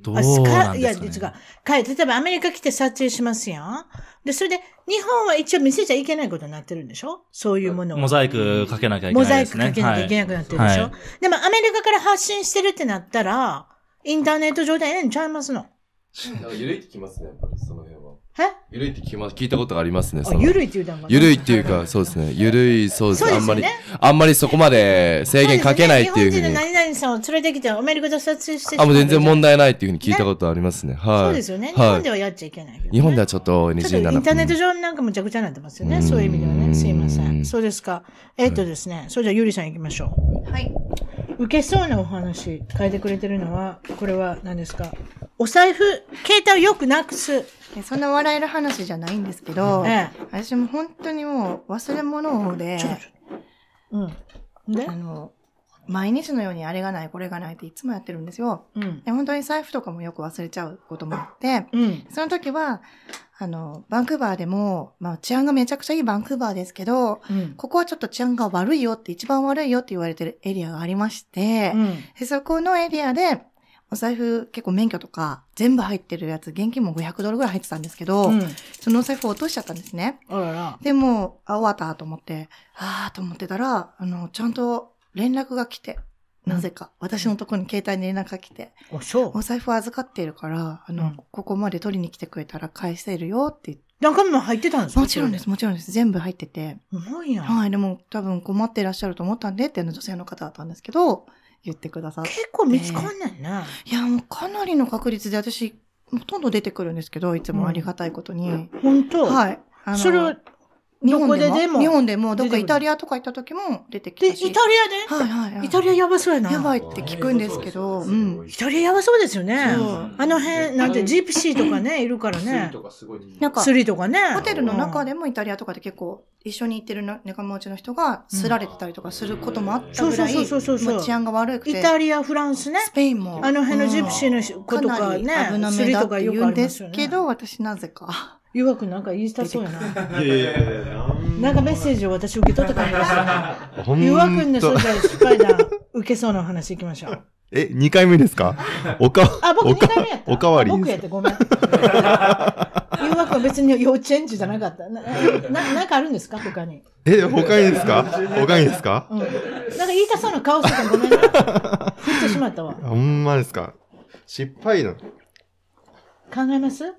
どうあすなんいや、違うですか、ね。か例えばアメリカ来て撮影しますやん。で、それで、日本は一応見せちゃいけないことになってるんでしょ？そういうものを。モザイクかけなきゃいけモザイクないですね。かけなきゃいけなくなってるでしょ、はいでもアメリカから発信してるってなったら、インターネット上でええんちゃいますの？ゆるいってきますね、やっぱりその辺ゆるいって聞きます聞いたことがありますね。あそのゆるいって言うゆるいっていうか、そうですね。ゆるい、そうですね。あんまりあんまりそこまで制限かけないっていうふうに。そうですね日本人の何々さんを連れてきてアメリカで撮影してあ、もう全然問題題ないっていうふうに聞いたことありますね。はい。そうですよね。日はい本ではやっちゃいけない日本ではちょっとちょっ NG とイなのンターネット上なんかむちゃくちゃになってますよね。うんそういう意味ではね。すいませ。うんんそうですか。えっとですね。それじゃあゆりさん行きましょはい。う。受けそうなお話書いてくれてるのは、これは何ですか？お財布、携帯をよくなくす。えそんな笑える話じゃないんですけど、え私も本当にもう忘れ物で、うん。で？あの、毎日のようにあれがない、これがないっていつもやってるんですよ。うん。で本当に財布とかもよく忘れちゃうこともあって、うん。その時は、あの、バンクーバーでも、まあ治安がめちゃくちゃいいバンクーバーですけど、うん。ここはちょっと治安が悪いよって、一番悪いよって言われてるエリアがありまして、うん。でそこのエリアで、お財布結構免許とか全部入ってるやつ、現金も500ドルぐらい入ってたんですけど、うん。そのお財布を落としちゃったんですね。あらら。でも、あ、終わったと思って、あーと思ってたら、あの、ちゃんと連絡が来て、なぜか、私のところに携帯に連絡が来て、お、そうお。財布預かっているから、あの、うんここまで取りに来てくれたら返せるよって言って、中身も入ってたんですか？もちろんです、。もちろんです。全部入ってて、すごいな。はい、でも多分困ってらっしゃると思ったんでっていうの女性の方だったんですけど、言ってくださって。結構見つかんないな。いや、もうかなりの確率で私、ほとんど出てくるんですけど、いつもありがたいことに。本当はい。あのそれは、どこででも？日本でも、どっかイタリアとか行った時も出てきで、たし。イタリアで？はいはいはい。イタリアやばそうやな。やばいって聞くんですけど、うん。イタリアやばそうですよねそう。あの辺、なんてジプシーとかね、いるからね。かすごい。なんか、スリとかね。ホテルの中で。でもイタリアとかで結構、一緒に行ってるな仲間内の人が、すられてたりとかすることもあったぐらい、そうそうそうそうそうも治安が悪くて。イタリア、フランスね。スペインも。あの辺のジプシーの子とかなりね危なスリめだってとかよくあ言うんでりますよね。すけど、私なぜか。弱くなんか言いたそうやな。いやいやいや、なんかメッセージを私受け取った感じがする。ほんと弱くんのそれじゃあ失敗談、受けそうなお話いきましょう。え、2回目ですか？おか、あ、僕お2回目やった。おかわりあ僕やってごめん。誘惑は別に幼稚園児じゃなかった。な、ななんかあるんですか？他に。え、他にですか？他にですか？うん。なんか言いたそうな顔してたごめんな。振ってしまったわ。ほんまですか？失敗談考えます？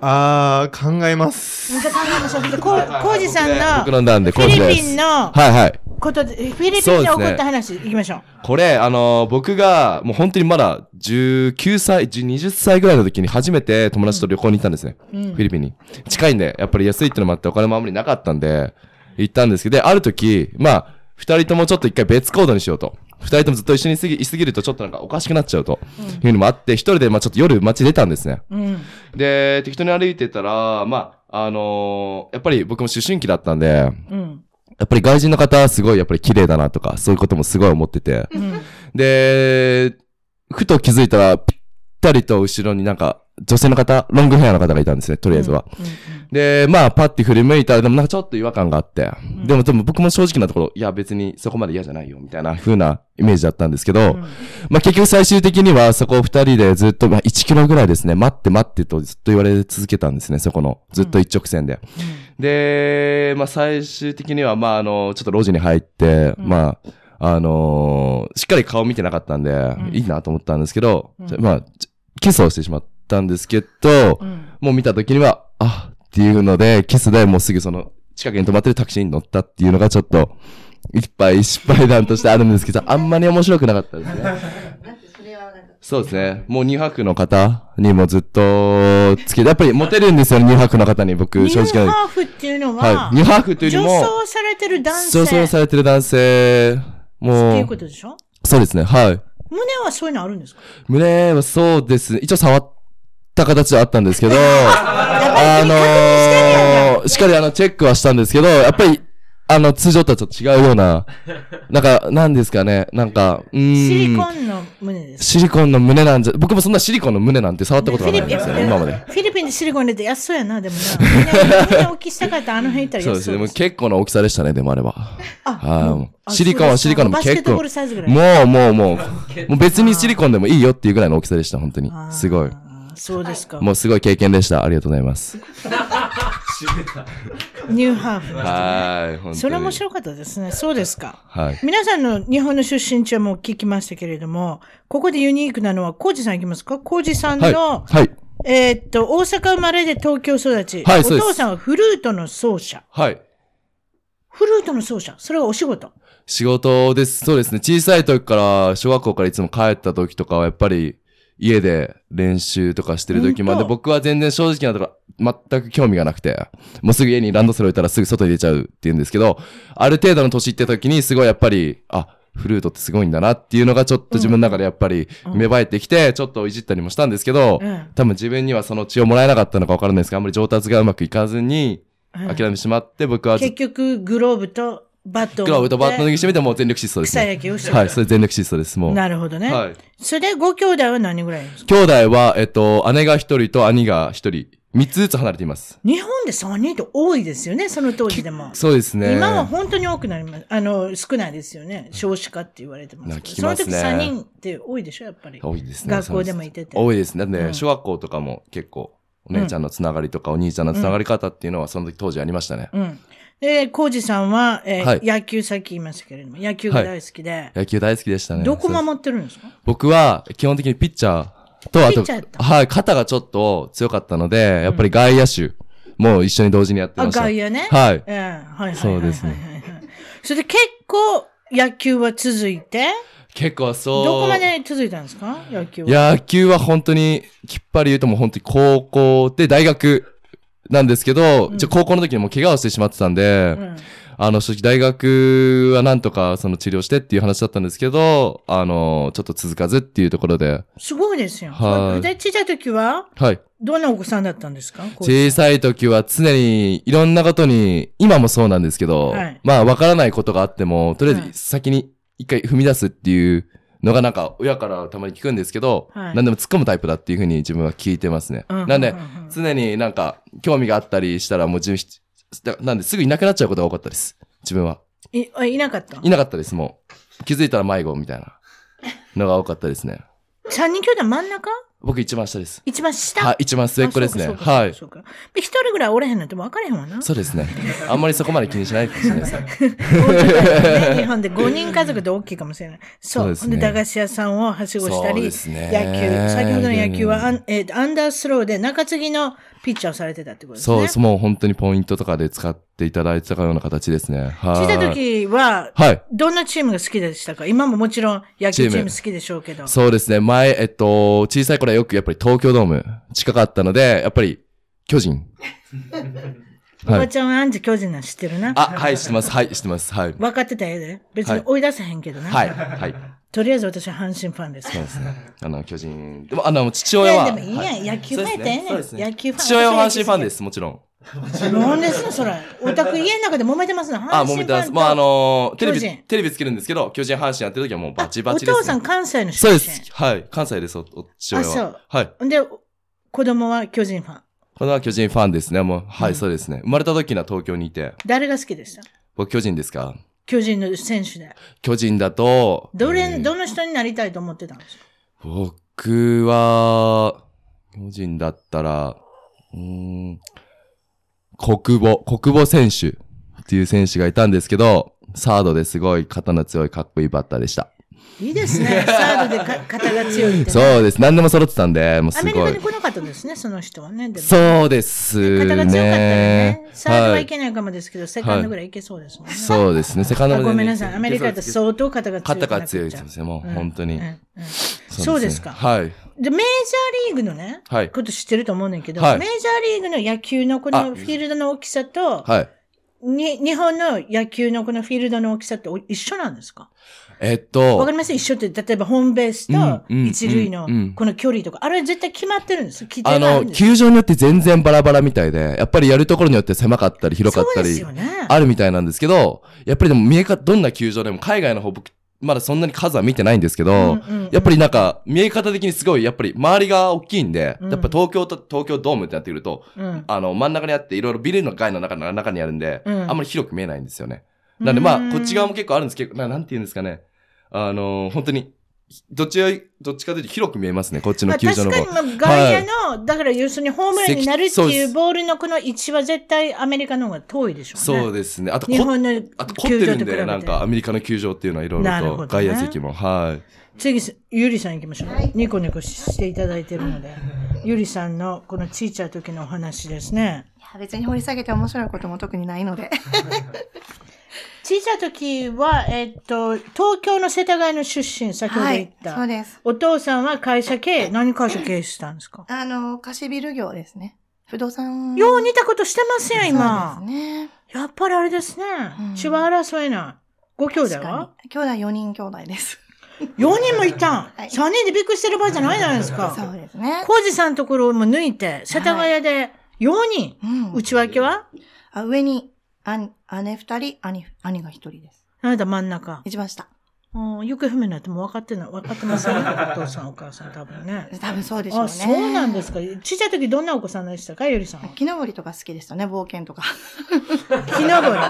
あー、考えます。じゃあ考えましょう。でこう、コウジさんのフィリ。ピンのはいはい。ことで、フィリピンで起こった話いきましょう。これ、あのー僕が、もう本当にまだ19歳、10 20歳ぐらいの時に初めて友達と旅行に行ったんですね。うんフィリピンに。近いんで、やっぱり安いってのもあってお金もあんまりなかったんで、行ったんですけど、で、ある時、まあ、二人ともちょっと一回別行動にしようと。二人ともずっと一緒にいすぎいすぎるとちょっとなんかおかしくなっちゃうと。いうのもあって、一人でまあちょっと夜街出たんですね。うん。で、適当に歩いてたら、まあ、あのーやっぱり僕も思春期だったんで、うん。やっぱり外人の方すごいやっぱり綺麗だなとか、そういうこともすごい思ってて。うん。で、ふと気づいたら、ぴったりと後ろになんか、女性の方、ロングヘアの方がいたんですね、とりあえずは。で、まあ、パッて振り向いたら、でもなんかちょっと違和感があって。でも、でも僕も正直なところ、いや別にそこまで嫌じゃないよ、みたいな風なイメージだったんですけど、まあ結局最終的にはそこを二人でずっと、まあ1キロぐらいですね、待って待ってとずっと言われ続けたんですね、そこの。ずっと一直線で。で、まあ最終的には、まああの、ちょっと路地に入って、まあ、あのーしっかり顔見てなかったんで、いいなと思ったんですけど、まあ、ちキスをしてしまったんですけど、もう見た時には、あっていうので、キスでもうすぐその、近くに止まってるタクシーに乗ったっていうのがちょっと、いっぱい失敗談としてあるんですけど、あんまり面白くなかったですね。そうですね。もう2泊の方にもずっとつけて、やっぱりモテるんですよね、2泊の方に僕、ニュー正直な。ハーフっていうのは、はい。2泊というより女も、装されてる男性女装されてる男性、ってもういうこ、とでしょ？そうですね、はい。胸はそういうのあるんですか？胸はそうですね、一応触った形はあったんですけど、あのー、しっかりあの、チェックはしたんですけど、やっぱり、あの、通常とはちょっと違うような、なんか、なんですかね、なんか、うーん。シリコンの胸です。シリコンの胸なんじゃ、僕もそんなシリコンの胸なんて触ったことがないんですよね、今まで。フィリピンでシリコン入れて安そうやな、でもな。みんなみんな大きしたかったらあの辺行ったらそうですそうです。結構な大きさでしたね、でもあれば。あはいあシリコンはシリコンでも結構。もう、もう、もう、もう別にシリコンでもいいよっていうぐらいの大きさでした、本当にすごい。。そうですか。もうすごい経験でした。ありがとうございます。ニューハーフ。はい、本当に。それ面白かったですね。そうですか。はい。皆さんの日本の出身地はもう聞きましたけれども、ここでユニークなのは、コウジさんいきますか？コウジさんはい。の、はい。えーっと、大阪生まれで東京育ち。はいお父さんはフルートの奏者。はい。フルートの奏者。それはお仕事？仕事です。そうですね。小さい時から、小学校からいつも帰った時とかは、やっぱり、家で練習とかしてる時まで、僕は全然正直なところ、全く興味がなくて、もうすぐ家にランドセル置いたらすぐ外に出ちゃうって言うんですけど、ある程度の年いって時に、すごいやっぱり、あ、フルートってすごいんだなっていうのがちょっと自分の中でやっぱりうん。芽生えてきて、ちょっといじったりもしたんですけど、うん。多分自分にはその血をもらえなかったのかわからないですが、あんまり上達がうまくいかずに、うん。諦めてしまって、僕は結局、グローブとバットグローブとバットて握してみてもう全力疾走です草ね。野球をしてるはい、それ全力疾走です、もう。なるほどね。はい。それで、ご兄弟は何人ぐらいですか？兄弟は、えっと、姉が一人と兄が一人、三つずつ離れています。日本で3人って多いですよね、その当時でも。そうですね。今は本当に多くなります。あの、少ないですよね。少子化って言われてますなけど。ねその時3人って多いでしょ、やっぱり。多いですね。学校でもいてて。多いですね。だってね、うん小学校とかも結構、お姉ちゃんのつながりとか、お兄ちゃんのつながり方っていうのは、その時当時ありましたね。うん。で、コウジさんは、えーはい野球さっき言いましたけれども、野球が大好きで、野球大好きでしたね。どこ守ってるんですか？僕は、基本的にピッチャーと、あとはい、肩がちょっと強かったので、やっぱり外野手も一緒に同時にやってあ、ました。外野ね。はい。ええはいはいはいはいはい。そうですねはいはいそれで結構野球は続いて、結構そう。どこまで続いたんですか？野球は。野球は本当に、きっぱり言うともう本当に高校で大学なんですけど、うん。じゃ高校の時にもう怪我をしてしまってたんで、うん。あの、正直大学はなんとかその治療してっていう話だったんですけど、あの、ちょっと続かずっていうところで、すごいですよ。はい。で、小さい時は、はい。どんなお子さんだったんですか？小さい時は常にいろんなことに、今もそうなんですけど、はい。まあわからないことがあっても、とりあえはい。ず先に一回踏み出すっていうのがなんか親からたまに聞くんですけど、はい何でも突っ込むタイプだっていうふうに自分は聞いてますね。うんなんでうんうんうん、常になんか興味があったりしたらもう自分なんですぐいなくなっちゃうことが多かったです。自分は。いあいなかった？いなかったです、もう。気づいたら迷子みたいなのが多かったですね。三人兄弟真ん中？僕一番下です。一番下？はい、一番末っ子ですね。はい。一人ぐらいおれへんなんて分かれへんわな。そうですね。あんまりそこまで気にしないかもしれないですね。日本で5人家族で大きいかもしれない。そう。ですねで駄菓子屋さんをはしごしたり、ですね野球。先ほどの野球はアン,、えーアンダースローで中継ぎのピッチャーをされてたってことですね。そうです。もう本当にポイントとかで使っていただいてたような形ですね。はい。小さい時は、はい。どんなチームが好きでしたか？今ももちろん野球チチーム好きでしょうけど。そうですね。前、えっと、小さい頃はよくやっぱり東京ドーム近かったので、やっぱり巨人。おばちゃんはアンジ巨人なん知ってるな？あ、はい、知ってます。はい、知ってます。はい。分かってたよね。別はいに追い出せへんけどな。はい、はい。とりあえず私は阪神ファンです。そうですね。あの、巨人。でも、あの、父親は。いやでもいいやんは野球ファンやったらええねんそうですね野球ファン父親は阪神ファンです、もちろん。なんですのそれ。お宅家の中で揉めてますのあ、阪神ファンともう見てます。もうあのーテレビテレビつけるんですけど、巨人阪神やってる時はもうバチバチおです、ね。父さん関西の出身。そうです。はい。関西です、おお父親は。あそうはい。で、子供は巨人ファン。これは巨人ファンですね。もう、はい、うんそうですね。生まれた時には東京にいて。誰が好きでした？僕、巨人ですか？巨人の選手で。巨人だと、どれ、えーどの人になりたいと思ってたんですか？僕は、巨人だったら、うーん、国母、国母選手っていう選手がいたんですけど、サードですごい肩の強いかっこいいバッターでした。いいですね。サードでか肩が強い。そうです。何でも揃ってたんで、もうアメリすごい。カに来なかったんですね、その人はね。でもそうですね。肩が強かったらね。サードははいけないかもですけど、セカンドぐらいいけそうですもんね。そうですね。セカンドごめんなさい。アメリカって相当肩が強い。肩が強いですね。もう本当に。うんうんそそうですか。はい。で、メージャーリーグのね、はい。こと知ってると思うねんけど、はいメジャーリーグの野球のこあのフィールドの大きさと、はい。に、日本の野球のこのフィールドの大きさってお一緒なんですか？えっわかとり、ます一緒って、例えばホームベースと一塁のこの距離とか、あれ絶対決まってるんです規あの、球場によって全然バラバラみたいで、やっぱりやるところによって狭かったり広かったり。あるみたいなんですけど、やっぱりでも見えか、どんな球場でも海外の方僕、まだそんなに数は見てないんですけど、やっぱりなんか、見え方的にすごい、やっぱり周りが大きいんで、うん。やっぱ東京と東京ドームってなってくると、うん。あの、真ん中にあって、いろいろビルの街の中の中にあるんで、うん。あんまり広く見えないんですよね。なんでまうんあ、こっち側も結構あるんですけど、ななんて言うんですかね。あのー本当に、どっちが、どっちかというと広く見えますね、こっちまあ、の球場確の方。かにまあ外野の、だから要するにホームランになるっていうボールのこの位置は絶対アメリカの方が遠いでしょうね。そうですね。あと、こ日本のあと凝ってるんで、なんかアメリカの球場っていうのはいろいろと、外野席も、はい。次、ゆりさん行きましょう。ニコニコしていただいてるので。ゆりさんのこのちいちゃい時のお話ですね。いや別に掘り下げて面白いことも特にないので。ちいちゃい時は、えっと、東京の世田谷の出身、先ほどはい言っ。た。そうです。お父さんは会社経営、何会社経営したんですか？あの、貸しビル業ですね。不動産。よう似たことしてますよ、今。そうですね。やっぱりあれですね。うん血は争えない。ご兄弟は？に。兄弟4人兄弟です。?4 人もいたん。はい3人でびっくりしてる場合じゃないじゃないですか。そうですね。コウジさんのところも抜いて、世田谷で4人。うん内訳は？あ上に兄姉2人、兄、兄が1人です。あなた真ん中。一番下。うん、行方不明になっても分かってない、分かってませんよ。お父さん、お母さん、多分ね。多分そうでしょうね。あ、そうなんですか。ちっちゃい時どんなお子さんでしたか、ゆりさんは？木登りとか好きでしたね、冒険とか。木登り？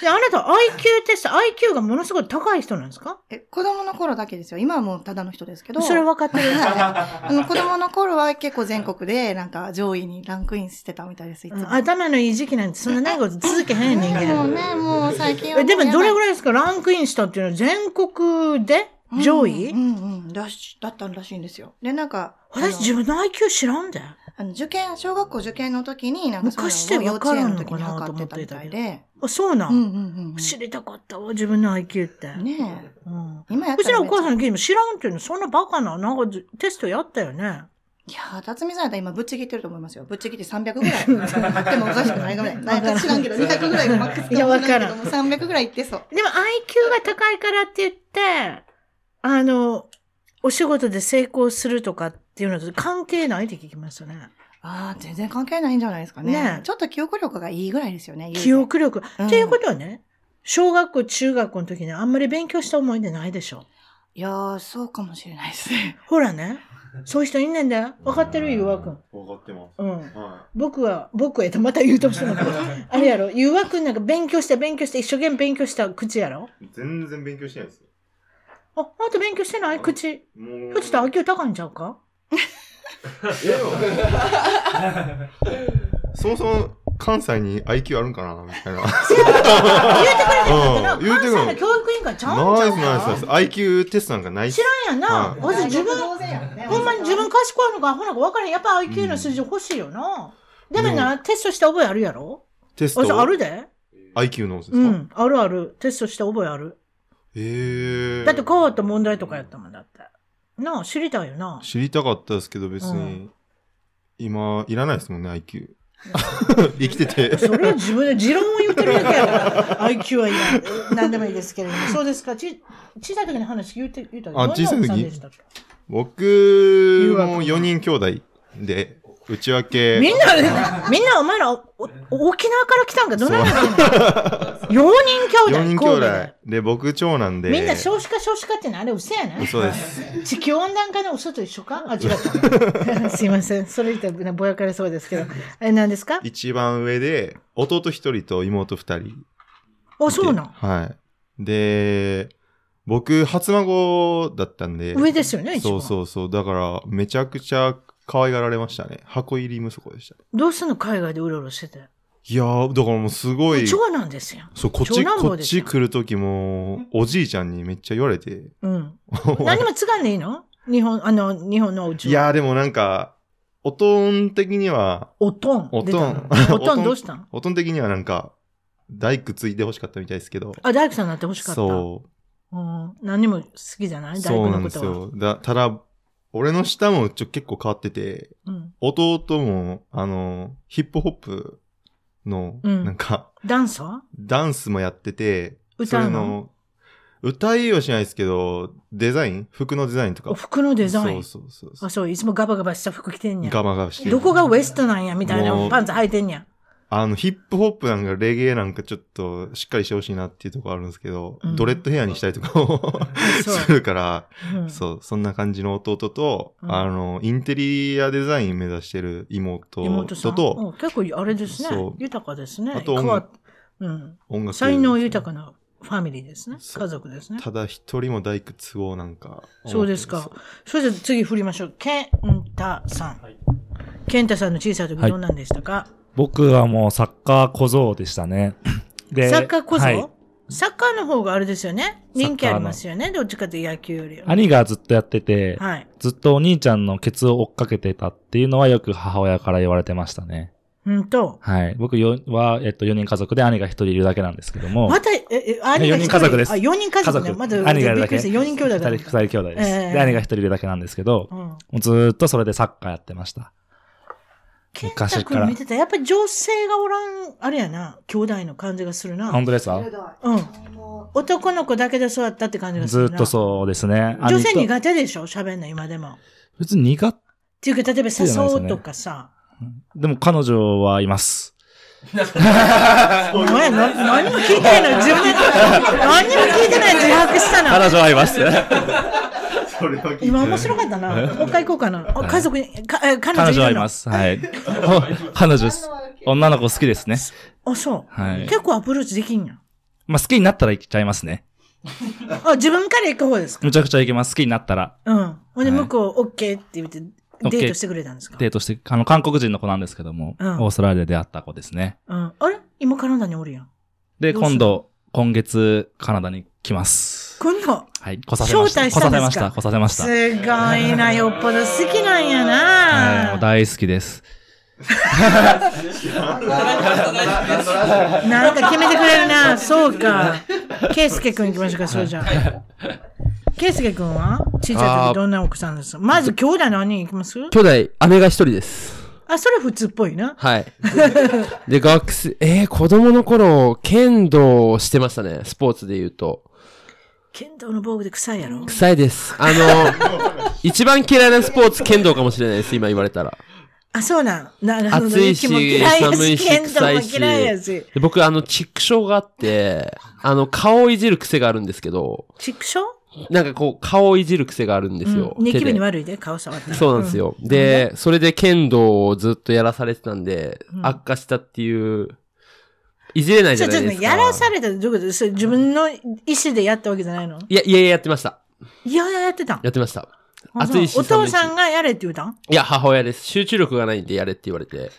で、あなた IQ テスト、IQ がものすごい高い人なんですか？え、子供の頃だけですよ。今はもうただの人ですけど。それ分かってる。あの子供の頃は結構全国でなんか上位にランクインしてたみたいです、いつも。うん頭のいい時期なんてそんな長いこと続けへん人間。もうね、もう最近はえでもどれぐらいらいですか？ランクインしたっていうのは全国で上位、うんうんうんだし、だったらしいんですよ。で、なんか、私自分の IQ 知らんで。あの受験、小学校受験の時に、なんか昔でいうのを幼稚園の時にわからんのかな測ってたみたいで。あ、そうなん、うんうんうんうん。知りたかったわ、自分の IQ って。ねえ。うん。今やったらうちのお母さんに聞いても知らんっていうの、そんなバカな、なんかずテストやったよね。いやー、辰巳さんやったら今ぶっちぎってると思いますよ。ぶっちぎって300ぐらい。あってもおかしくないぐらい。なんか知らんけど、200ぐらいがマックスかもしれないけども、300ぐらいいってそう。でも IQ が高いからって言って、あの、お仕事で成功するとかっていうのと関係ないって聞きますよね。ああ、全然関係ないんじゃないですかね。ねえちょっと記憶力がいいぐらいですよね。記憶力。うんっていうことはね、小学校、中学校の時にあんまり勉強した思い出ないでしょ？いやー、そうかもしれないですね。ほらね、そういう人いんねんだよ。分かってるゆうわくん。わかってます。うん。は僕は、僕へとまた言うとしても、あれやろ、ゆうわくんなんか勉強して勉強して一生懸命勉強した口やろい。全然勉強してないですよ。あ、あんた勉強してない？口。ちょっと IQ 高いんちゃうか？でも そもそも関西に IQ あるんかなみたいな。うん言うてくる関西の教育委員会ちゃうんちゃうナイスナイスナイス。か IQ テストなんかないっす知らんやんな。はいまず自分、当然やんねほんまに自分賢いのかアホなのか分からへん。やっぱ IQ の数字欲しいよな。でもな、テストした覚えあるやろ？テスト？私あるで IQ のですか、うん、あるある。テストした覚えある。へえ。だって変わった問題とかやったもんだって。なあ、知りたいよな。知りたかったですけど別に、うん今、いらないですもんね、IQ。生きてて。それは自分で持論を言ってるだけやろ。IQ は。何でもいいですけれども。そうですか。ち、小さい時の話言って、言ったあ小さい時僕も4人兄弟で、内訳。みんな、みんなお前ら、沖縄から来たんかどないなの ?4 人兄弟。4人兄弟で。で、僕長男で。みんな少子化少子化ってのあれ嘘やね嘘です。地球温暖化の嘘と一緒か？あ、違った。すいません。それ言ったらぼやかれそうですけど。え、何ですか？一番上で、弟1人と妹2人。あ、そうなん？はい。で、僕、初孫だったんで。上ですよね、一そう番。そうそう。だから、めちゃくちゃ可愛がられましたね。箱入り息子でした。どうすんの海外でうろうろしてて。いやー、だからもうすごい。長男ですよ。そう、こっち、こっち来るときも、おじいちゃんにめっちゃ言われて。うん。何も継がんでいいの？日本、あの、日本のお家は。いやー、でもなんか、おとん的には、おとん。おとん おとんどうしたん？おとん的にはなんか、大工ついて欲しかったみたいですけど。あ、大工さんになってほしかった。そう。うん。何も好きじゃない？大そうなん。ですよ。だただ、俺の下もちょ結構変わってて、うん。弟も、あの、ヒップホップの、うんなんか、ダンスはダンスもやってて、歌うの？歌いはしないですけど、デザイン？服のデザインとか。お服のデザイン？そうそうそうあ、そう、いつもガバガバした服着てんや。ガバガバしてるどこがウエストなんやみたいなパンツ履いてんや。あの、ヒップホップなんかレゲエなんかちょっとしっかりしてほしいなっていうところあるんですけど、うんドレッドヘアにしたりとかを するから、うんそう、そんな感じの弟と、うんあの、インテリアデザイン目指してる妹。と、うん結構あれですね。豊かですね。あと変わっうん。音楽。才能豊かなファミリーですね。家族ですね。ただ一人も大工都合なんか。そうですか。それで次振りましょう。ケンタさん。ケンタさんの小さい時はいどんなんでしたか、僕はもうサッカー小僧でしたね。でサッカーこそ、はいサッカーの方があれですよね。人気ありますよね。どっちかというと野球よりは。兄がずっとやってて、はい。ずっとお兄ちゃんのケツを追っかけてたっていうのはよく母親から言われてましたね。うんと。はい。僕よは、えっと、4人家族で兄が1人いるだけなんですけども。また、え、え、兄が4人？家族ですあ、4人家族ね。家族まず、兄がいるだけびっくりした4人兄弟だ二人、二人兄弟です。ええで、兄が1人いるだけなんですけど、うん。もうずーっとそれでサッカーやってました。ケンタ昔から君見てたらやっぱり女性がおらん、あれやな、兄弟の感じがするな。本当ですか？うん。男の子だけで育ったって感じがするな。ずーっとそうですね。女性苦手でしょ？喋んの今でも。っ別に苦手ていうか、例えば誘うとかさ。でも彼女はいます。お前、な、何も聞いてないの自分で、何にも聞いてないの自白したな。彼女はいます。今面白かったな。もう一回行こうかな。お家族に、かえ彼女彼いるの？女はいます。はい。お 彼女です。女の子好きですね。あ、そう。はい結構アプローチできんやん。まあ、好きになったら行っちゃいますね。あ、自分から行く方ですか？むちゃくちゃ行けます。好きになったら。うん。ほんで、はい向こう、オッケーって言って、デートしてくれたんですか？デートして、あの、韓国人の子なんですけども、うんオーストラリアで出会った子ですね。うん。あれ？今カナダにおるやん。で、どうする？今度、今月、カナダに来ます。今度、はい。来させました。招待したんですか？来させました。来させました。すごいな、よっぽど好きなんやはい。大好きです。なんか決めてくれるな。そうか。ケイスケ君行きましょうか、そうじゃあ。ケイスケ君は？小さい時どんな奥さんです？かまず兄弟何人行きます？兄弟、姉が一人です。あ、それ普通っぽいな。はい。で、学生、えー、子供の頃、剣道をしてましたね。スポーツで言うと。剣道の防具で臭いやろ？臭いです。あの、一番嫌いなスポーツ、剣道かもしれないです。今言われたら。あ、そうなん。なるほど。暑いし寒いし臭いし僕、あの、畜生があって、あの、顔をいじる癖があるんですけど、畜生？なんかこう、顔をいじる癖があるんですよ。うんニキビに悪いで、顔触ったら。そうなんですよ。で、それで剣道をずっとやらされてたんで、うん悪化したっていう、いじれないじゃないですか。やらされたってどういうこと？自分の意思でやったわけじゃないの？いや、いやいや、やってました。いやいややってたんやってました。あ暑いしお父さんがやれって言うた？んいや、母親です。集中力がないんでやれって言われて。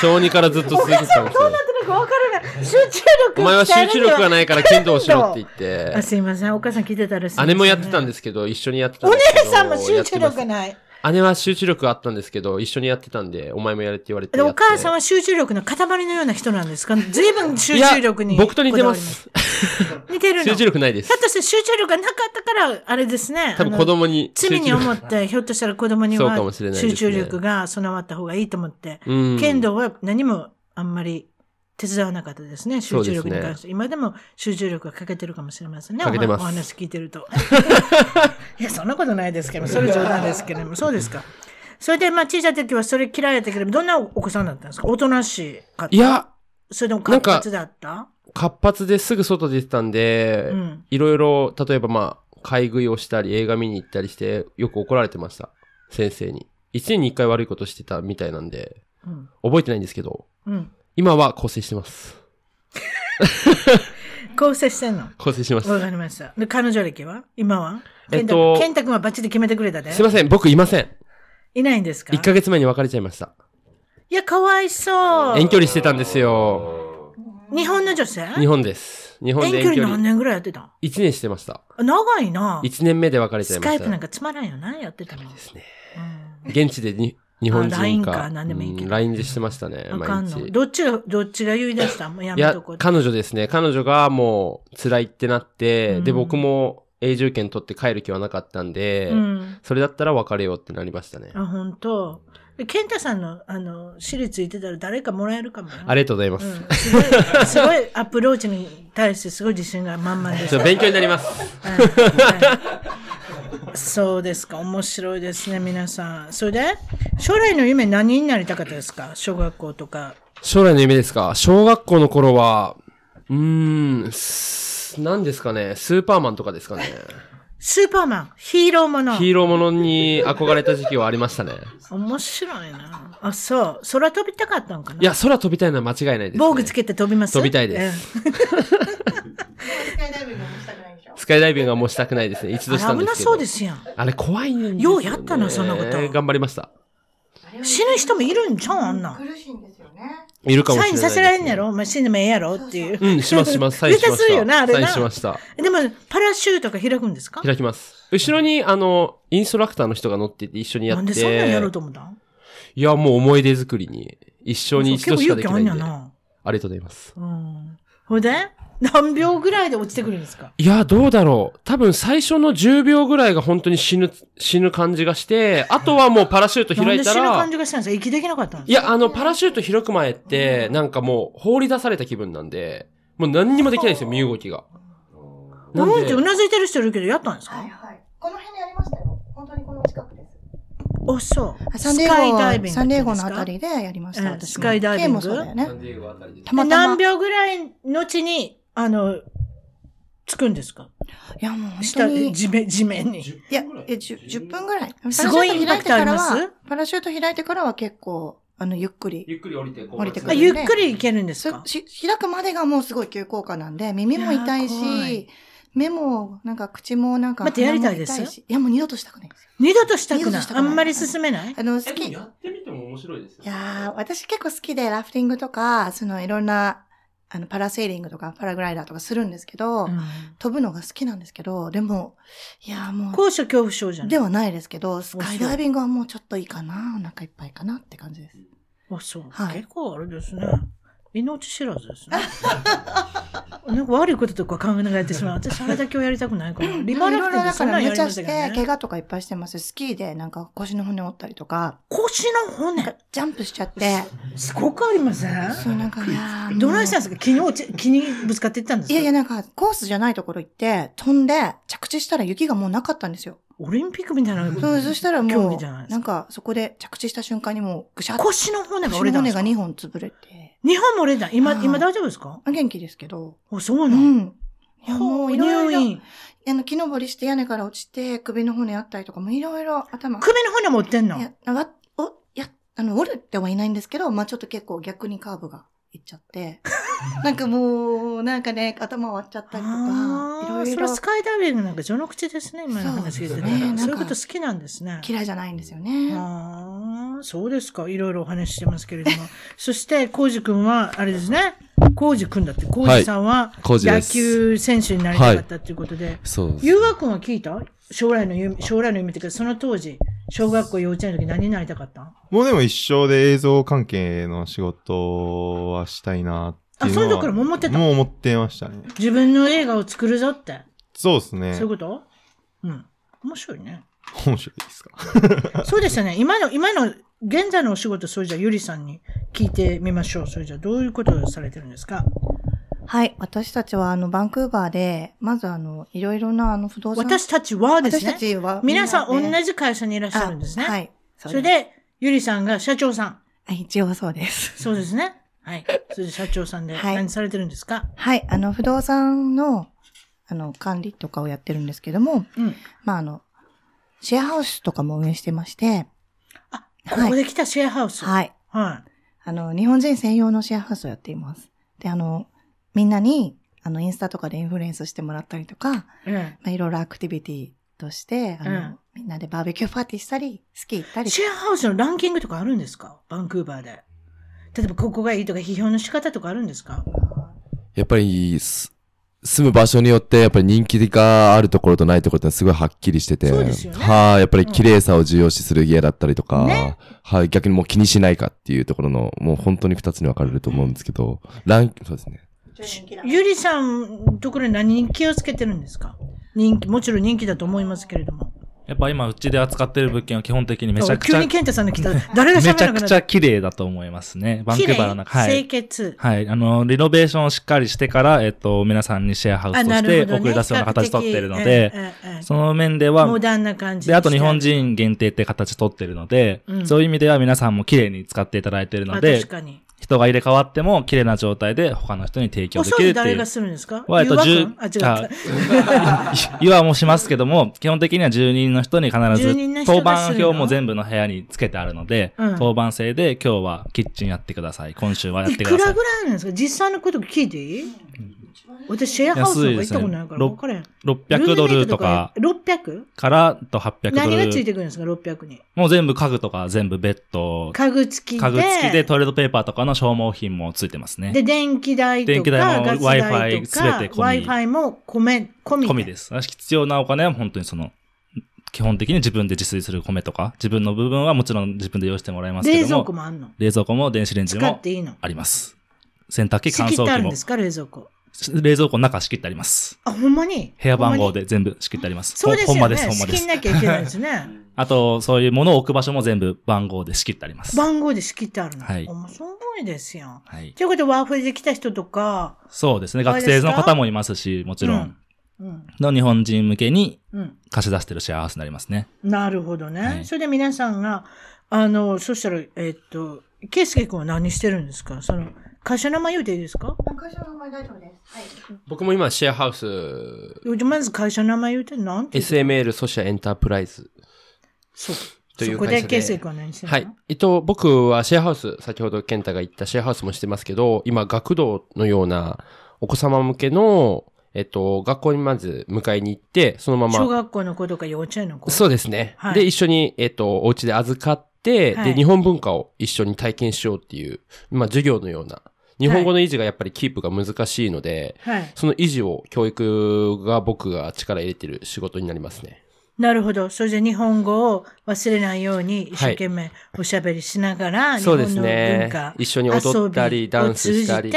小児からずっと続けてたんですよ。なんか分からない。集中力お前は集中力がないから剣道しろって言っあ、すいません。お母さん聞いてたらすいませんて。姉もやってたんですけど、一緒にやってたんおですけど。姉さんも集中力。ない。姉は集中力あったんですけど、一緒にやってたんで、お前もやれって言われて。お母さんは集中力の塊のような人なんですか？随分集中力に。僕と似てます。似てるの？集中力ないですひょ。っとして集中力がなかったから、あれですね。多分子供に。罪に思って、ひょっとしたら子供には集中力が備わった方がいいと思って、力うん。剣道は何もあんまり手伝わなかったですね、集中力に関して。今でも集中力が欠けてるかもしれませんね、おお話聞いてると。いや、そんなことないですけど、それ冗談ですけども、そうですか。それで、まあ、小さい時はそれ嫌いだったけど、どんなお子さんだったんですか？おとなしかったいや、それとも活発だった？活発ですぐ外出てたんで、うんいろいろ、例えばまあ、買い食いをしたり、映画見に行ったりして、よく怒られてました。先生に。一年に一回悪いことしてたみたいなんで、うん。覚えてないんですけど、うん。今は更生してます。構成してんの？更生します。わかりました。で、彼女歴は？今は？えっと健太君はバッチリ決めてくれたで？すいません、僕いません。いないんですか？1ヶ月前に別れちゃいました。いや、かわいそう。遠距離してたんですよ。日本の女性？日本です。日本遠で遠距離。距離何年ぐらいやってた？1年してました。長いな。1年目で別れちゃいました。スカイプなんかつまらんよな、やってたの？ですね。うん現地でに日本人か。あ LINE か何でもいいけどうん LINE でしてましたね、あかんの。毎日。どっちが、どっちが言い出したもうやいやめとこう、。彼女ですね。彼女がもう辛いってなって、うんで、僕も永住権取って帰る気はなかったんで、うん。それだったら別れようってなりましたね。あ、本当。で健太さんの、あの、私立行ってたら誰かもらえるかもよ。ありがとうございます。うん、すごい、すごいアプローチに対してすごい自信が満々です。ちょっと勉強になります。はいはいそうですか。面白いですね、皆さん。それで、将来の夢何になりたかったですか？小学校とか。将来の夢ですか？小学校の頃は、うーん、す何ですかねスーパーマンとかですかねスーパーマン、ヒーローもの。ヒーローものに憧れた時期はありましたね。面白いな。あ、そう。空飛びたかったんかな？いや、空飛びたいのは間違いないです、ね。防具つけて飛びます？飛びたいですスカイダイビングはもうしたくないですね。一え度したんですけど。危なそうですやん。あれ怖いんですよ、ね。ようやったなそんなこと頑張りました。死ぬ人もいるんちゃうあんなん。苦しいんですよね。いるかもしれないです、サインさせられんやろ？まあ、死んでもええやろ？っていう。うん、しますします。サインしました。するよなあれなサインしました。でも、パラシュートが開くんですか？開きます。後ろに、あの、インストラクターの人が乗ってて一緒にやって。なんでそんなんやろうと思ったん？いや、もう思い出作りに。一生に一度しかできないんで。あんやな。ありがとうございます。うん。ほいで？何秒ぐらいで落ちてくるんですか？いや、どうだろう。多分最初の10秒ぐらいが本当に死ぬ、死ぬ感じがして、あとはもうパラシュート開いたらで死ぬ感、じがしたんですか息できなかったんですかいや、あの、パラシュート開く前って、なんかもう放り出された気分なんで、もう何にもできないんですよ、身動きが。なんでうなずいてる人いるけど、やったんですか？はいはい。この辺にありましたよ。本当にこの近くです。お、そう。サンデスカイダイーゴ、ビングサンデーゴのあたりでやりました。スカイダイビングケイもそうだよね。ディエゴあたりでたまたま。何秒ぐらい後に、あの、つくんですか？いや、もう本下で、当に。地面、地面に。いや、え、10, 10分ぐらい。すごいインパクトありますパラシュート開いてからはパラシュート開いてからは結構、あの、ゆっくり。ゆっくり降りて、降りてくるゆっくりいけるんですすかし開くまでがもうすごい急降下なんで、耳も痛いし、目も、なんか口もなんか、待ってやりたいですいや、もう二度としたくないんですよ。二度としたくないあんまり進めない？あの、好き。やってみても面白いですよ。やー、私結構好きで、ラフティングとか、そのいろんな、あの、パラセーリングとか、パラグライダーとかするんですけど、うん飛ぶのが好きなんですけど、でも、いやーもう、高所恐怖症じゃん。ではないですけど、スカイダイビングはもうちょっといいかな、お腹いっぱいかなって感じです。あ、そう。はい結構あれですね。命知らずですね。なんか悪いこととか考えてしまう。私、あれだけはやりたくないから。リバラフティングだからそんなんやりめちゃして、ましたけどね。怪我とかいっぱいしてます。スキーでなんか腰の骨折ったりとか、腰の骨、ジャンプしちゃって、すごくありません？そうなんか、いやーどないしたんもですか？木にぶつかっていったんですか？ういやいや、なんか、コースじゃないところ行って、飛んで、着地したら雪がもうなかったんですよ。オリンピックみたいな。そう、そしたら競もう、技じゃなんか、そこで着地した瞬間にもう、ぐしゃっと、腰の骨が腰折れたんですか？の骨が2本潰れて、日本も折れた？今、はい。今大丈夫ですか？あ元気ですけど、あ、そううなの、ん。いや、もういろいろ、入院。あの、木登りして屋根から落ちて、首の骨あったりとかもいろいろ頭。首の骨持ってんの？いや、わ、お、いや、あの、折れてはいないんですけど、まあちょっと結構逆にカーブがいっちゃって、なんかもう、なんかね、頭割っちゃったりとか、ああ、いろいろそれはスカイダイビングなんか序の口ですね、今の話聞いてたら。そうですねそういうこと好きなんですね。嫌いじゃないんですよね。ああ、そうですか。いろいろお話ししてますけれども。そして、コウジ君は、あれですね。コウジ君だって、コウジさんは、野球選手になりたかったということで。そうです。ゆうが君は聞いた？将来の夢、将来の夢っていうか、その当時、小学校幼稚園の時何になりたかった？もうでも一生で映像関係の仕事はしたいなっていうのは。あその時からもう思ってたもう思ってましたね。自分の映画を作るぞって。そうですね。そういうこと？うん。面白いね。面白いですか？そうですよね。今の、今の、現在のお仕事、それじゃあ、ゆりさんに聞いてみましょう。それじゃあ、どういうことをされてるんですか？はい。私たちは、あの、バンクーバーで、まずあの、いろいろな、あの、不動産。私たちはです私ね。たちは。皆さん同じ会社にいらっしゃるんですね。あはい。それ、で、ゆりさんが社長さん。あ一応そうです。そうですね。はい。それで社長さんではい何されてるんですか、はい。あの、不動産の、あの、管理とかをやってるんですけども、うん。まあ、あの、シェアハウスとかも運営してまして、あ、ここで来たシェアハウス。い。はい。はあの、日本人専用のシェアハウスをやっています。で、あの、みんなに、あの、インスタとかでインフルエンスしてもらったりとか、まい。えあ、いろいろアクティビティとして、あの、うんみんなでバーベキューパーティーしたり、スキー行ったえ。り。シェアハウスのランキングとかあるんですか？バンクーバーで。例えば、ここがいいとか、批評の仕方とかあるんですか？やっぱり、す住む場所によって、やっぱり人気があるところとないところってすごいはっきりしてて。ねはい、やっぱり綺麗さを重要視する家だったりとか、ねはい、逆にもう気にしないかっていうところの、もう本当に二つに分かれると思うんですけど、ラン、そうですね。ゆりさんのところに何に気をつけてるんですか？人気、もちろん人気だと思いますけれども。やっぱ今うちで扱ってる物件は基本的にめちゃくちゃ、急に健太さんの来たら 誰がめちゃくちゃ綺麗だと思いますね。バンクーバーの中。は清い。潔。はい。あの、リノベーションをしっかりしてから、えっと、皆さんにシェアハウスとして送り出すような形取ってるので、その面ではモ、ダンな感じで、あと日本人限定って形取ってるので、うんそういう意味では皆さんも綺麗に使っていただいてるのあで確、かに。人が入れ替わっても綺麗な状態で他の人に提供おできるっていう誰が。するんですか？はえっと、ゆう十わくんあ、違った。岩 もしますけども、基本的には住人の人に必ず当番表も全部の部屋につけてあるので、うん当番制で今日はキッチンやってください。今週はやっいてくださいくらぐ。らいなんですか？実際のこと聞いていい？私、シェアハウスとか行ったことないから分からへん。600ドルとかルームメイトとか。600? からと800ドル。何がついてくるんですか ?600 に？もう全部家具とか全部ベッド、家具付きで。家具付きでトイレットペーパーとかの消耗品もついてますね。で、電気代とか、電気代も Wi-Fi か、全て込み Wi-Fi も込め、込み。込みです。必要なお金は本当にその、基本的に自分で自炊する米とか、自分の部分はもちろん自分で用意してもらいますけども、冷蔵庫もあんの？冷蔵庫も電子レンジも使っていいの？あります。洗濯機、仕乾燥機も切ってあるんで。すか冷蔵庫？冷蔵庫の中仕切ってあります。あ、ほんまに？部屋番号で全部仕切ってあります。そうですよね。ほんまです、ほんまです仕切ん。なきゃいけないですね。あと、そういうものを置く場所も全部番号で仕切ってあります。番号で仕切ってあるの？はいおもすごいですよ。はい。ということで、ワーフルで来た人とか、そうですね。学生の方もいますし、もちろん、うん。の日本人向けにうん。貸し出してるシェアハウスになりますね。なるほどね。はいそれで皆さんが、あの、そしたら、えっと、ケイスケ君は何してるんですか？その、会社名前言うていいですか？会社の名前大丈夫です。はい。僕も今シェアハウス、まず会社名前言うて、なんて言うの？SML ソシャエンタープライズ。そう。というそこで、会社でケイスケ君は何してるの？はい。えっと、僕はシェアハウス、先ほど健太が言ったシェアハウスもしてますけど、今、学童のようなお子様向けの、えっと、学校にまず迎えに行って、そのまま、小学校の子とか幼稚園の子？そうですね。はいで、一緒に、えっと、お家で預かって、はいで、日本文化を一緒に体験しようっていう、まあ、授業のような、日本語の維持がやっぱりキープが難しいので、はい。その維持を教育が僕が力入れてる仕事になりますね。なるほど。それで日本語を忘れないように一生懸命おしゃべりしながら、日そうです本のね文化、一緒に踊ったりダンスしたり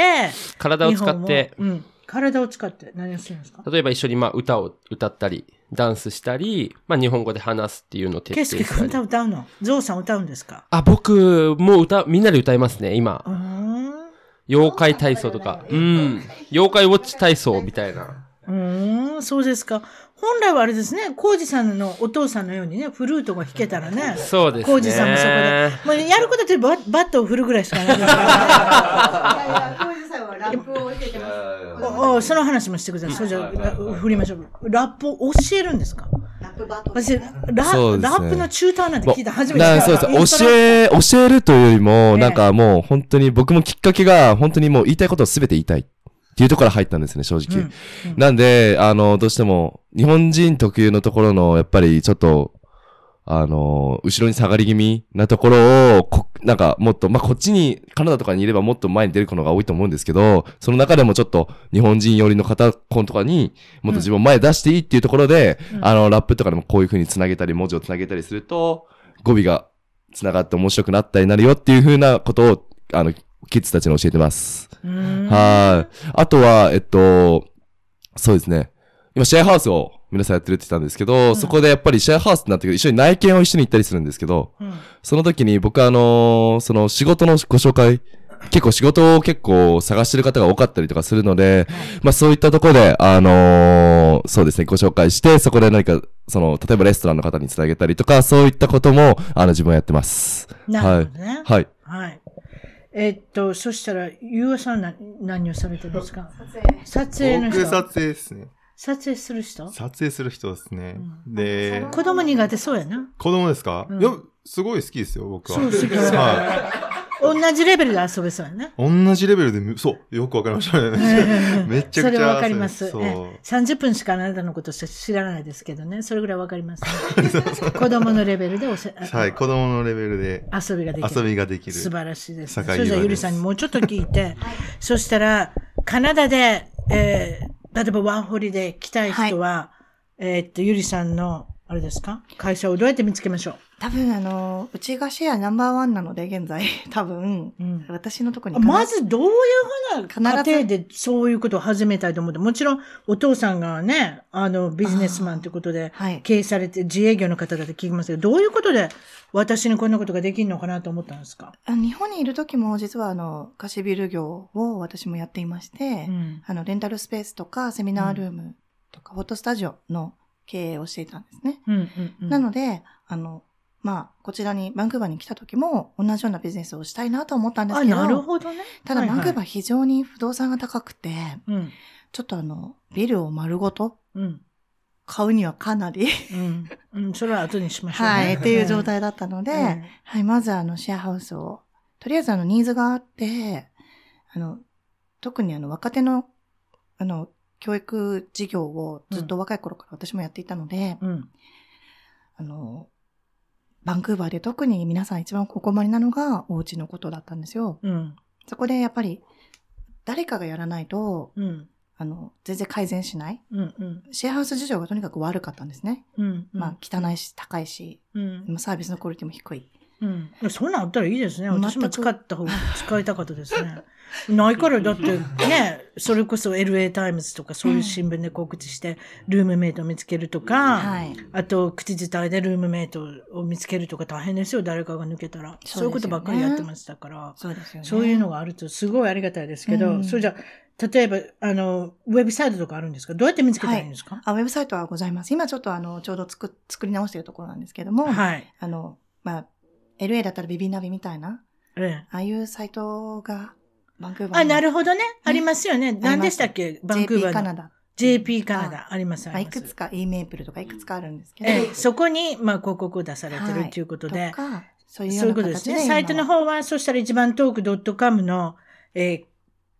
体を使ってうん。体を使って何をするんですか？例えば一緒にまあ歌を歌ったり、ダンスしたり、まあ日本語で話すっていうのを徹底したり。歌歌うの？ゾウさん歌うんですか？あ、僕も歌、みんなで歌いますね、今。妖怪体操とか。うん。妖怪ウォッチ体操みたいな。うーん、そうですか。本来はあれですね、コウジさんのお父さんのようにね、フルートが弾けたらね。そうですね。コウジさんもそこで。もうやることってババットを振るぐらいしかないですからね。ラップを教えてます。その話もしてください。そうじゃあ、振りましょう。ラップを教えるんですか？ラップバトル。私、ラップのチューターなんて聞いた初めてそうです。教え、教えるというよりも、なんかもう本当に僕もきっかけが本当にもう言いたいことを全て言いたいっていうところから入ったんですね、正直。うんなんで、あの、どうしても日本人特有のところの、やっぱりちょっと、あの、後ろに下がり気味なところを、こなんかもっと、まあ、こっちに、カナダとかにいればもっと前に出る子のが多いと思うんですけど、その中でもちょっと日本人寄りの方、子とかに、もっと自分を前に出していいっていうところで、うんあの、ラップとかでもこういう風に繋げたり、文字を繋げたりすると、語尾が繋がって面白くなったりなるよっていう風なことを、あの、キッズたちに教えてます。はい。あとは、えっと、そうですね。今、シェアハウスを皆さんやってるって言ったんですけど、んそこでやっぱりシェアハウスになってくる一緒に内見を一緒に行ったりするんですけど、うんその時に僕はあのーその仕事のご紹介、結構仕事を結構探してる方が多かったりとかするので、まあそういったところで、あのーそうですね、ご紹介して、そこで何か、その、例えばレストランの方につなげたりとか、そういったことも、あの、自分はやってます。なるほどね。はい。はい。えっと、そしたら、ゆうあさんな何をされてるんですか？撮影。撮影の人。僕撮影ですね。撮影する人？撮影する人ですね。で、子供苦手そうやな。子供ですか、うんいや、すごい好きですよ、僕は。そう好きは同じレベルで遊べそうやな。い。同じレベルでむ、そう、よくわかりましたね。めちゃくちゃ。それはわかります。そう。ええ30分しかあなたのこと知らないですけどね。それぐらいわかります、ね。子供のレベルでおせ、あはい、子供のレベルで遊びができる。遊びができる。素晴らしいです、ね。それじゃあゆりさんにもうちょっと聞いて、そしたら、カナダで、えー例えばワンホリで来たい人は、えーっと、ゆりさんの、あれですか？会社をどうやって見つけましょう？多分あの、うちがシェアナンバーワンなので、現在、多分、うん私のところにまずどういうふうな家庭でそういうことを始めたいと思って、もちろんお父さんがね、あの、ビジネスマンということで、はい。経営されて、自営業の方だって聞きますけど、どういうことで私にこんなことができるのかなと思ったんですか？あ日本にいる時も、実はあの、貸しビル業を私もやっていまして、うん。あの、レンタルスペースとか、セミナールームとか、フォトスタジオの経営をしていたんですね。うんうんうん。なので、あの、まあ、こちらに、バンクーバーに来た時も、同じようなビジネスをしたいなと思ったんですあ、けど、なるほどね。ただ、はいはいバンクーバー非常に不動産が高くて、うん。ちょっとあの、ビルを丸ごとうん。買うにはかなり、うん。うん。それは後にしましょうね。はい、っていう状態だったので、うんはい、まずあの、シェアハウスを、とりあえずあの、ニーズがあって、あの、特にあの、若手の、あの、教育事業をずっと若い頃から私もやっていたので、うん。あの、バンクーバーで特に皆さん一番お困りなのがお家のことだったんですよ。うん。そこでやっぱり、誰かがやらないと、うん。あの、全然改善しない。うん。うん。シェアハウス事情がとにかく悪かったんですね。うん。まあ、汚いし、高いし、うん。まあサービスのクオリティも低い。うん。そんなんあったらいいですね。私も使った方が、使いたかったですね。ないから、だってね、それこそ LA タイムズとかそういう新聞で告知して、ルームメイトを見つけるとか、はい。あと、口伝えでルームメイトを見つけるとか大変ですよ、誰かが抜けたら。そういうことばっかりやってましたから。そうですよね。そういうのがあるとすごいありがたいですけど、うんそれじゃあ、例えば、あの、ウェブサイトとかあるんですか？どうやって見つけたらいいんですか？あ、ウェブサイトはございます。今ちょっとあの、ちょうど作、作り直しているところなんですけども、はい。あの、まあ、LA だったらビビナビみたいな、ええああいうサイトが、バンクーバーあ、なるほほどね。ありますよね。何でしたっけ？バンクー JP バーの。カナダ。JP カナダ。あります、あまあ、ります。いくつか E メープルとかいくつかあるんですけど、ええ、そこに、まあ、広告を出されてるはいということで、そういうことでですね。サイトの方は、そしたら一番トーク .com の、えー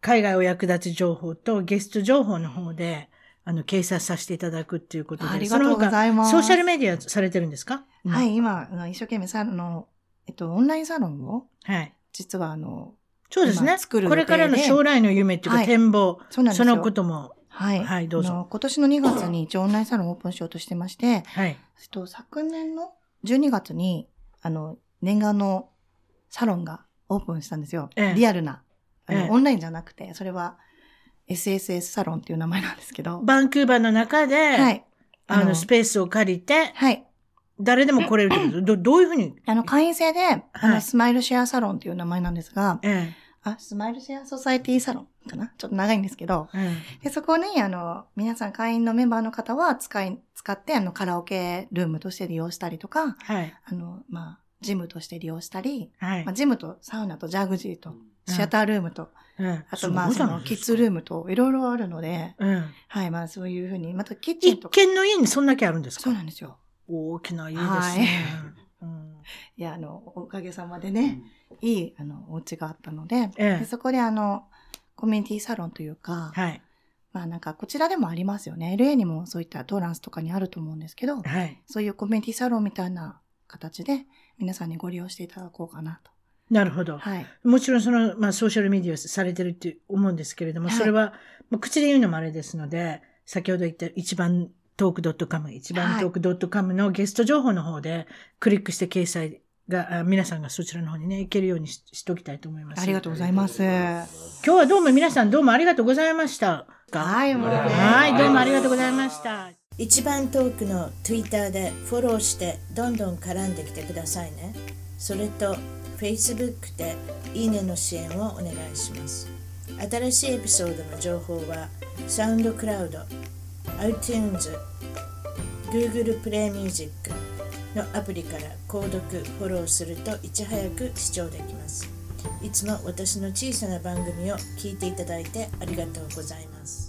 海外お役立ち情報とゲスト情報の方で、あの、掲載させていただくっていうことで。ありがとうございますソーシャルメディアされてるんですか？は。い、今、一生懸命サロンの、えっと、オンラインサロンを、はい。実はあの、そうですね今。作るこれからの将来の夢っていうかはい展望、そうなんですよ。そのことも、はい。はいどうぞあの今年の2月に一応オンラインサロンをオープンしようとしてまして、はい。えっと、昨年の12月に、あの、念願のサロンがオープンしたんですよ。ええリアルな。あのええオンラインじゃなくて、それは SSS サロンっていう名前なんですけど。バンクーバーの中で、はい。あの、スペースを借りて、はい。誰でも来れるってこと？どどういうふうに、あの、会員制で、あの、はいスマイルシェアサロンっていう名前なんですが、えあ、スマイルシェアソサエティサロンかな？ちょっと長いんですけど、ええ。で、そこに、あの、皆さん会員のメンバーの方は使い、使って、あの、カラオケルームとして利用したりとか、えはい。あの、まあ、ジムとして利用したり、はい。まあ、。ジムとサウナとジャグジーと、シアタールームと、ええあとまあ、その、キッズルームと、いろいろあるので、えはい、まあ、そういうふうに、またキッえ一チンとか。軒の家にそんだけあるんですか？そうなんですよ。大きな家ですはいね。うんいや、あの、おかげさまでね、いい、あの、お家があったので、ええでそこであの、コミュニティサロンというか、はい。まあなんかこちらでもありますよね。LA にもそういったトーランスとかにあると思うんですけど、はい。そういうコミュニティサロンみたいな形で皆さんにご利用していただこうかなと。なるほど。はい。もちろんその、まあ、ソーシャルメディアされてるって思うんですけれども、はいそれは、まあ、口で言うのもあれですので、先ほど言った一番トーク .com、一番トーク .com のゲスト情報の方で、クリックして掲載が、あ皆さんがそちらの方にね、行けるようにししておきたいと思います。ありがとうございます。今日はどうも皆さんどうもありがとうございました。はい、もうね。はい、どうもありがとうございました。一番トークの Twitter でフォローしてどんどん絡んできてくださいね。それと Facebook でいいねの支援をお願いします。新しいエピソードの情報は SoundCloud、iTunes、Google Play Music のアプリから購読、フォローするといち早く視聴できます。いつも私の小さな番組を聞いていただいてありがとうございます。